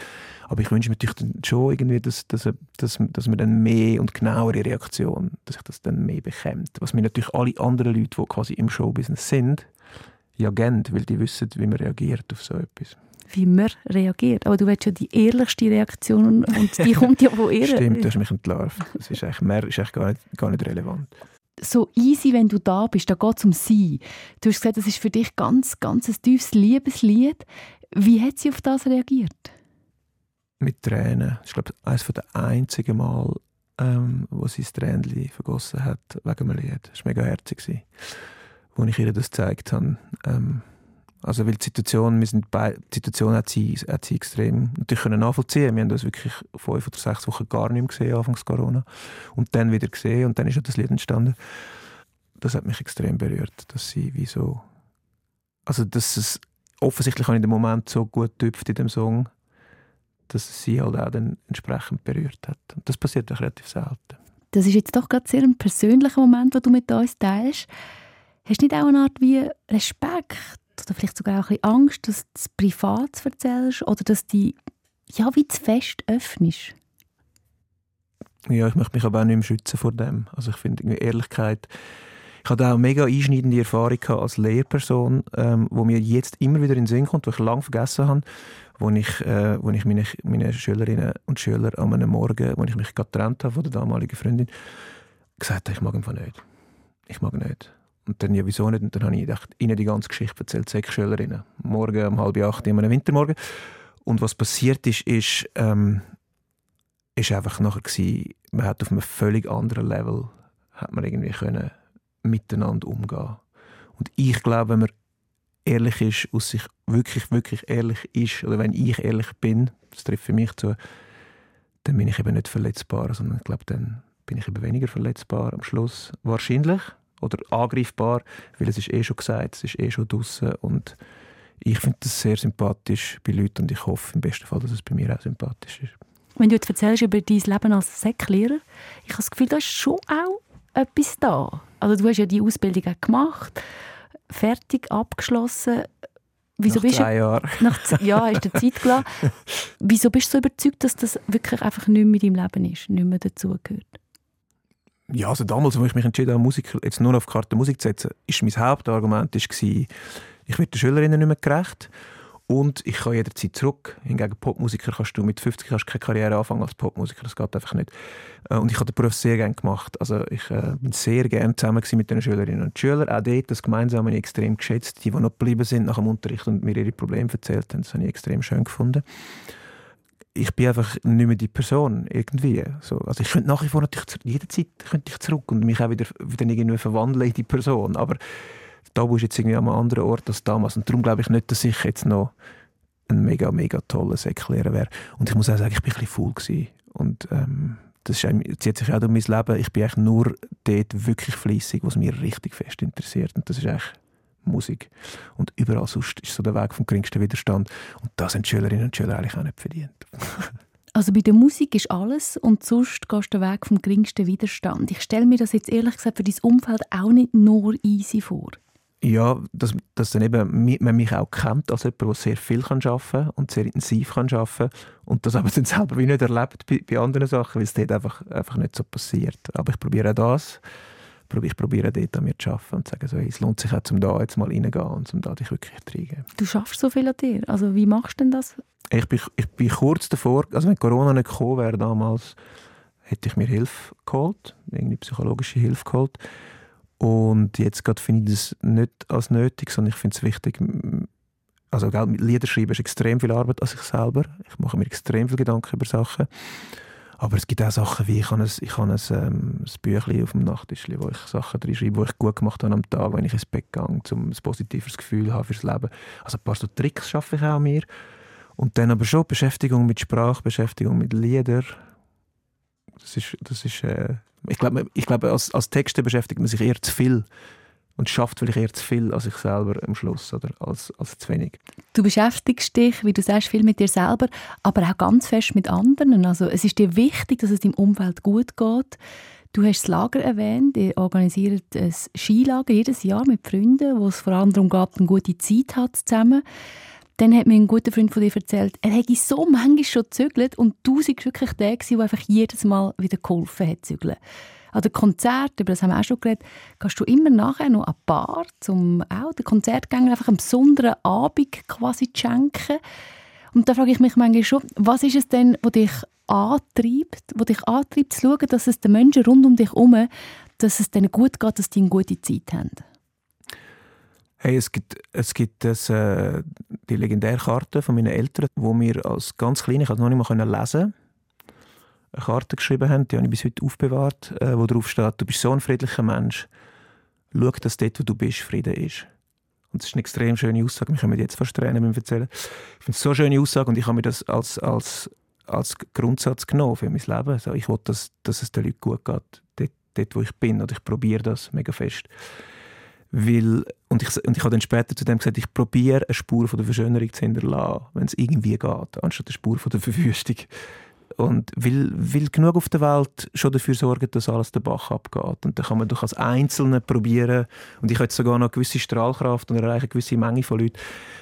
A: Aber ich wünsche mir natürlich dann schon irgendwie, dass, dass, dass, dass man dann mehr und genauere Reaktion, dass ich das dann mehr bekommt. Was mir natürlich alle anderen Leute, die quasi im Showbusiness sind, ja gern, weil die wissen, wie man reagiert auf so etwas
C: wie man reagiert. Aber du willst ja die ehrlichste Reaktion und die kommt ja von ihr.
A: Stimmt, du hast mich entlarvt. Das ist eigentlich, mehr ist eigentlich gar, nicht, gar nicht relevant
C: so easy, wenn du da bist. Da geht es um sie. Du hast gesagt, das ist für dich ganz, ganz ein tiefes Liebeslied. Wie hat sie auf das reagiert?
A: Mit Tränen. Ich glaube, eines der einzigen Mal, ähm, wo sie das Tränchen vergossen hat wegen einem Lied. Das war mega herzig, als ich ihr das gezeigt habe. Ähm, also weil die Situation, wir sind bei, die Situation hat sie, hat sie extrem natürlich können nachvollziehen. Wir haben das wirklich fünf oder sechs Wochen gar nicht mehr gesehen, anfangs Corona. Und dann wieder gesehen und dann ist das Lied entstanden. Das hat mich extrem berührt, dass sie wie so, also dass es offensichtlich auch in dem Moment so gut tüpft in dem Song, dass es sie halt auch dann entsprechend berührt hat. Und das passiert auch relativ selten.
C: Das ist jetzt doch gerade sehr ein persönlicher Moment, den du mit uns teilst. Hast du nicht auch eine Art wie Respekt oder vielleicht sogar auch ein bisschen Angst, dass du es privat erzählst oder dass du ja, wie zu fest öffnest?
A: Ja, ich möchte mich aber auch nicht mehr schützen vor dem. Also ich finde Ehrlichkeit... Ich hatte auch eine mega einschneidende Erfahrung als Lehrperson, ähm, wo mir jetzt immer wieder in den Sinn kommt, wo ich lange vergessen habe, wo ich, äh, wo ich meine, meine Schülerinnen und Schüler an einem Morgen, wo ich mich getrennt habe von der damaligen Freundin, gesagt habe, ich mag ihn nicht. Ich mag nicht. Und dann, ja, wieso nicht? Und dann habe ich gedacht, ihnen die ganze Geschichte erzählt, sechs Schülerinnen. Morgen um halb acht, in einem Wintermorgen. Und was passiert ist, ist, ähm, ist einfach nachher gewesen, man hat auf einem völlig anderen Level hat man irgendwie können miteinander umgehen. Und ich glaube, wenn man ehrlich ist, aus sich wirklich, wirklich ehrlich ist, oder wenn ich ehrlich bin, das trifft für mich zu, dann bin ich eben nicht verletzbar, sondern ich glaube, dann bin ich eben weniger verletzbar am Schluss. Wahrscheinlich, oder angreifbar, weil es ist eh schon gesagt, es ist eh schon draußen und ich finde das sehr sympathisch bei Leuten und ich hoffe im besten Fall, dass es bei mir auch sympathisch ist.
C: Wenn du jetzt erzählst über dein Leben als Säcklehrer, ich habe das Gefühl, da ist schon auch etwas da. Also du hast ja die Ausbildung auch gemacht, fertig, abgeschlossen.
A: Wieso nach bist drei Jahren.
C: Nach, ja, hast du Zeit gelassen. Wieso bist du so überzeugt, dass das wirklich einfach nicht mehr in deinem Leben ist, nicht mehr dazugehört?
A: Ja, also damals, als ich mich entschieden habe, Musik, jetzt nur auf Karte Musik zu setzen, ist mein Hauptargument ist gewesen, ich werde den Schülerinnen nicht mehr gerecht und ich kann jederzeit zurück. Hingegen Popmusiker kannst du mit 50 hast keine Karriere anfangen als Popmusiker, das geht einfach nicht. Äh, und ich habe den Beruf sehr gerne gemacht. Also ich äh, bin sehr gerne zusammen mit den Schülerinnen und Schülern. Auch dort das Gemeinsame extrem geschätzt. Die, die noch geblieben sind nach dem Unterricht und mir ihre Probleme erzählt haben, das habe ich extrem schön gefunden. Ich bin einfach nicht mehr die Person irgendwie. So, also ich könnte nach wie vor natürlich jederzeit könnte ich zurück und mich auch wieder, wieder irgendwie verwandeln in die Person. Aber Tabu ist jetzt irgendwie an einem anderen Ort als damals. Und darum glaube ich nicht, dass ich jetzt noch ein mega, mega toller Säcklehrer wäre. Und ich muss auch sagen, ich bin ein bisschen faul gewesen. Und ähm, das zieht sich auch durch mein Leben. Ich bin eigentlich nur dort wirklich fleissig, was mich richtig fest interessiert. Und das ist eigentlich Musik. Und überall sonst ist so der Weg vom geringsten Widerstand. Und das haben die Schülerinnen und Schüler eigentlich auch nicht verdient.
C: Also bei der Musik ist alles und sonst gehst du den Weg vom geringsten Widerstand. Ich stelle mir das jetzt ehrlich gesagt für dein Umfeld auch nicht nur easy vor.
A: Ja, dass, dass dann eben man mich auch kennt als jemand, der sehr viel kann arbeiten und sehr intensiv kann arbeiten und das aber dann selber wie nicht erlebt bei, bei anderen Sachen, weil es dort einfach, einfach nicht so passiert. Aber ich probiere auch das. Ich probiere dort an mir zu arbeiten und zu sagen, so, hey, es lohnt sich auch, um da jetzt mal reingehen und um da dich wirklich reingehen.
C: Du schaffst so viel an dir. Also wie machst du denn das?
A: Ich bin, ich bin kurz davor, also wenn Corona nicht gekommen wäre damals, hätte ich mir Hilfe geholt, irgendwie psychologische Hilfe geholt. Und jetzt gerade finde ich das nicht als nötig, sondern ich finde es wichtig, also gell, Lieder schreiben ist extrem viel Arbeit als ich selber. Ich mache mir extrem viel Gedanken über Sachen. Aber es gibt auch Sachen wie, ich habe ein, ich ein, ähm, ein Büchlein auf dem Nachttisch, wo ich Sachen drin schreibe, die ich gut gemacht habe am Tag, wenn ich ins Bett gehe, um ein positives Gefühl habe fürs Leben. Also ein paar so Tricks schaffe ich auch an mir. Und dann aber schon Beschäftigung mit Sprache, Beschäftigung mit Liedern. Das ist, das ist äh, ich glaube, ich glaube als, als Texter beschäftigt man sich eher zu viel und schafft vielleicht eher zu viel als ich selber am Schluss oder als, als zu wenig.
C: Du beschäftigst dich, wie du sagst, viel mit dir selber, aber auch ganz fest mit anderen. Also es ist dir wichtig, dass es deinem Umfeld gut geht. Du hast das Lager erwähnt, ihr organisiert ein Skilager jedes Jahr mit Freunden, wo es vor allem darum geht, eine gute Zeit hat zusammen. Dann hat mir ein guter Freund von dir erzählt, er hätte so manchmal schon gezügelt und du warst wirklich der, der einfach jedes Mal wieder geholfen hat zügeln. An den Konzerten, über das haben wir auch schon geredet, kannst du immer nachher noch ein Bar, um auch den Konzertgängern einfach einen besonderen Abend quasi zu schenken. Und da frage ich mich manchmal schon, was ist es denn, was dich antreibt, was dich antreibt zu schauen, dass es den Menschen rund um dich herum, dass es denen gut geht, dass die eine gute Zeit haben?
A: Hey, es gibt, es gibt das, äh, die legendäre Karte von meinen Eltern, wo mir als ganz klein, ich noch nicht mal lesen, eine Karte geschrieben haben, die habe ich bis heute aufbewahrt, äh, wo drauf steht, du bist so ein friedlicher Mensch, schau, dass dort, wo du bist, Frieden ist. Und das ist eine extrem schöne Aussage, wir können jetzt fast Tränen beim Erzählen. Ich finde es so eine schöne Aussage und ich habe mir das als, als, als Grundsatz genommen für mein Leben. Also ich will, dass, dass es den Leuten gut geht, dort, dort wo ich bin, und ich probiere das mega fest. Weil, und, ich, und ich habe dann später zu dem gesagt, ich probiere eine Spur von der Verschönerung zu hinterlassen, wenn es irgendwie geht, anstatt eine Spur von der Verwüstung. Und will, will genug auf der Welt schon dafür sorgen, dass alles den Bach abgeht. Und dann kann man doch als Einzelne probieren, und ich habe jetzt sogar noch eine gewisse Strahlkraft und erreiche eine gewisse Menge von Leuten,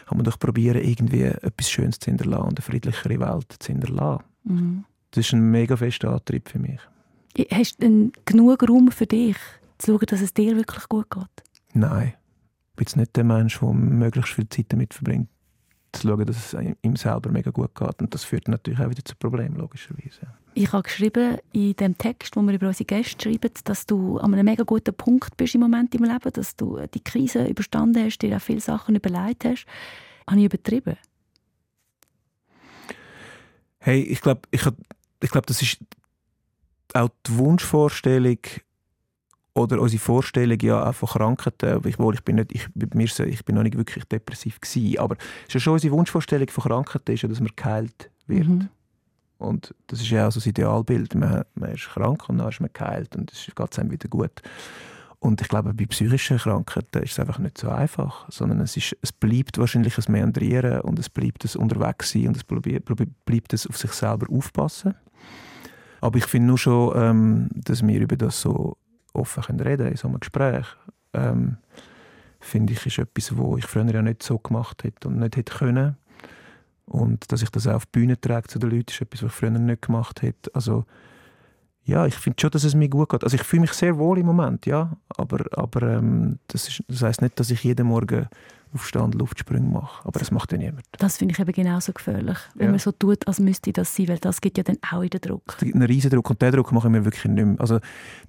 A: kann man doch probieren, irgendwie etwas Schönes zu hinterlassen und eine friedlichere Welt zu hinterlassen. Mhm. Das ist ein mega fester Antrieb für mich.
C: Hast du genug Raum für dich, zu schauen, dass es dir wirklich gut geht?
A: Nein. Ich bin jetzt nicht der Mensch, der möglichst viel Zeit damit verbringt, zu schauen, dass es ihm selber mega gut geht. Und das führt natürlich auch wieder zu Problemen, logischerweise.
C: Ich habe geschrieben in dem Text, wo wir über unsere Gäste schreiben, dass du an einem mega guten Punkt bist im Moment im Leben, dass du die Krise überstanden hast, dir auch viele Sachen überlegt hast. Habe ich übertrieben?
A: Hey, ich glaube, ich, ich glaub, das ist auch die Wunschvorstellung oder unsere Vorstellung ja auch von Krankheiten, obwohl ich bin, nicht, ich, mir, ich bin noch nicht wirklich depressiv gewesen, aber es ist schon unsere Wunschvorstellung von Krankheiten, ist ja, dass man geheilt wird. Mhm. Und das ist ja auch so das Idealbild. Man, man ist krank und dann ist man geheilt und es geht einem wieder gut. Und ich glaube, bei psychischen Krankheiten ist es einfach nicht so einfach, sondern es, ist, es bleibt wahrscheinlich ein Meandrieren und es bleibt das Unterwegssein und es bleibt das auf sich selber aufpassen. Aber ich finde nur schon, ähm, dass wir über das so offen können reden in so einem Gespräch, ähm, finde ich, ist etwas, was ich früher ja nicht so gemacht hätte und nicht hätte können. Und dass ich das auch auf die Bühne trage zu den Leuten, ist etwas, was ich früher nicht gemacht hätte. Also, ja, ich finde schon, dass es mir gut geht. Also ich fühle mich sehr wohl im Moment, ja. Aber, aber ähm, das, das heisst nicht, dass ich jeden Morgen aufstehe und Luftsprünge mache. Aber das macht ja niemand.
C: Das finde ich eben genauso gefährlich, wenn ja. man so tut, als müsste das sein, weil das gibt ja dann auch wieder Druck.
A: Es gibt einen riesen Druck und den Druck mache ich mir wirklich nicht mehr. Also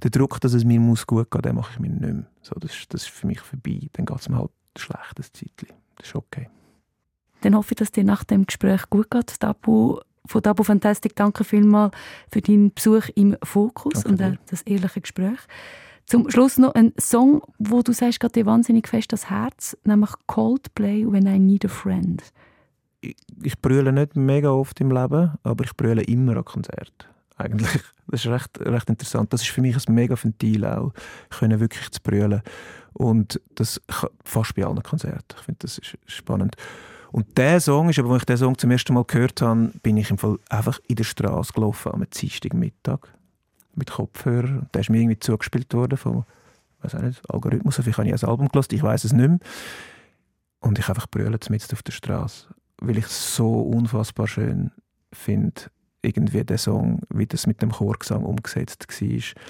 A: der Druck, dass es mir muss gut geht, den mache ich mir nicht mehr. So, das, das ist für mich vorbei. Dann geht es mir halt schlecht, das Zeitchen. Das ist okay.
C: Dann hoffe ich, dass dir nach dem Gespräch gut geht, Tabu von Dabo Fantastic danke vielmals für deinen Besuch im Fokus danke und das ehrliche Gespräch. Zum Schluss noch ein Song, wo du sagst, geht dir wahnsinnig fest das Herz, nämlich Coldplay «When I Need a Friend».
A: Ich, ich brülle nicht mega oft im Leben, aber ich brülle immer an Konzert. Eigentlich. Das ist recht, recht interessant. Das ist für mich ein mega Ventil auch, können wirklich zu brüllen. Und das fast bei allen Konzerten. Ich finde, das ist spannend. Und der Song ist, aber als ich den Song zum ersten Mal gehört habe, bin ich im Fall einfach in der Straße gelaufen am Dienstagmittag mit Kopfhörer. Und der ist mir irgendwie zugespielt worden vom weiß auch nicht, Algorithmus. Vielleicht habe ich ein Album gelassen, ich weiß es nicht mehr. Und ich einfach brüllen mit auf der Straße, weil ich es so unfassbar schön finde, irgendwie der Song, wie das mit dem Chorgesang umgesetzt war.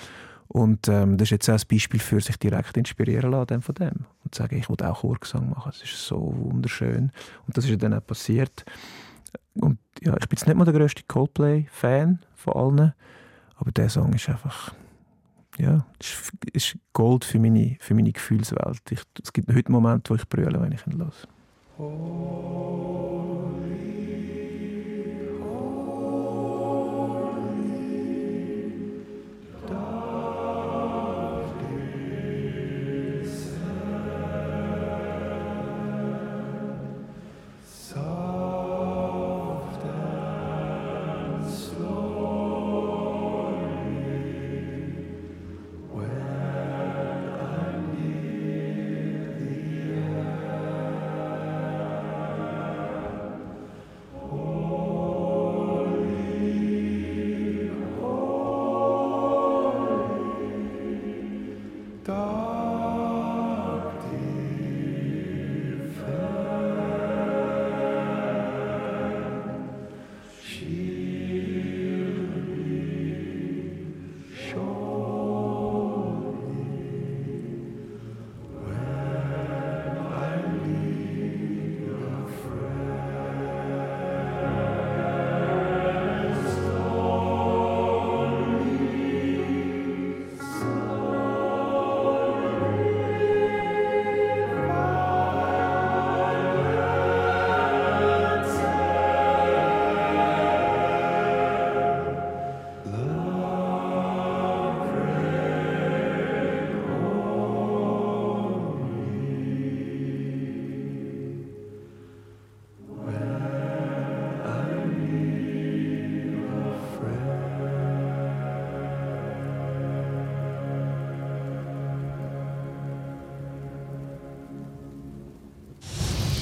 A: Und ähm, das ist jetzt auch ein Beispiel für sich direkt inspirieren lassen von dem. Und sagen, ich will auch Chorgesang machen. Das ist so wunderschön. Und das ist dann auch passiert. Und ja, ich bin jetzt nicht mal der grösste Coldplay-Fan von allen, aber der Song ist einfach ja, ist, ist Gold für meine, für meine Gefühlswelt. Ich, es gibt heute Momente, wo ich brülle, wenn ich ihn höre.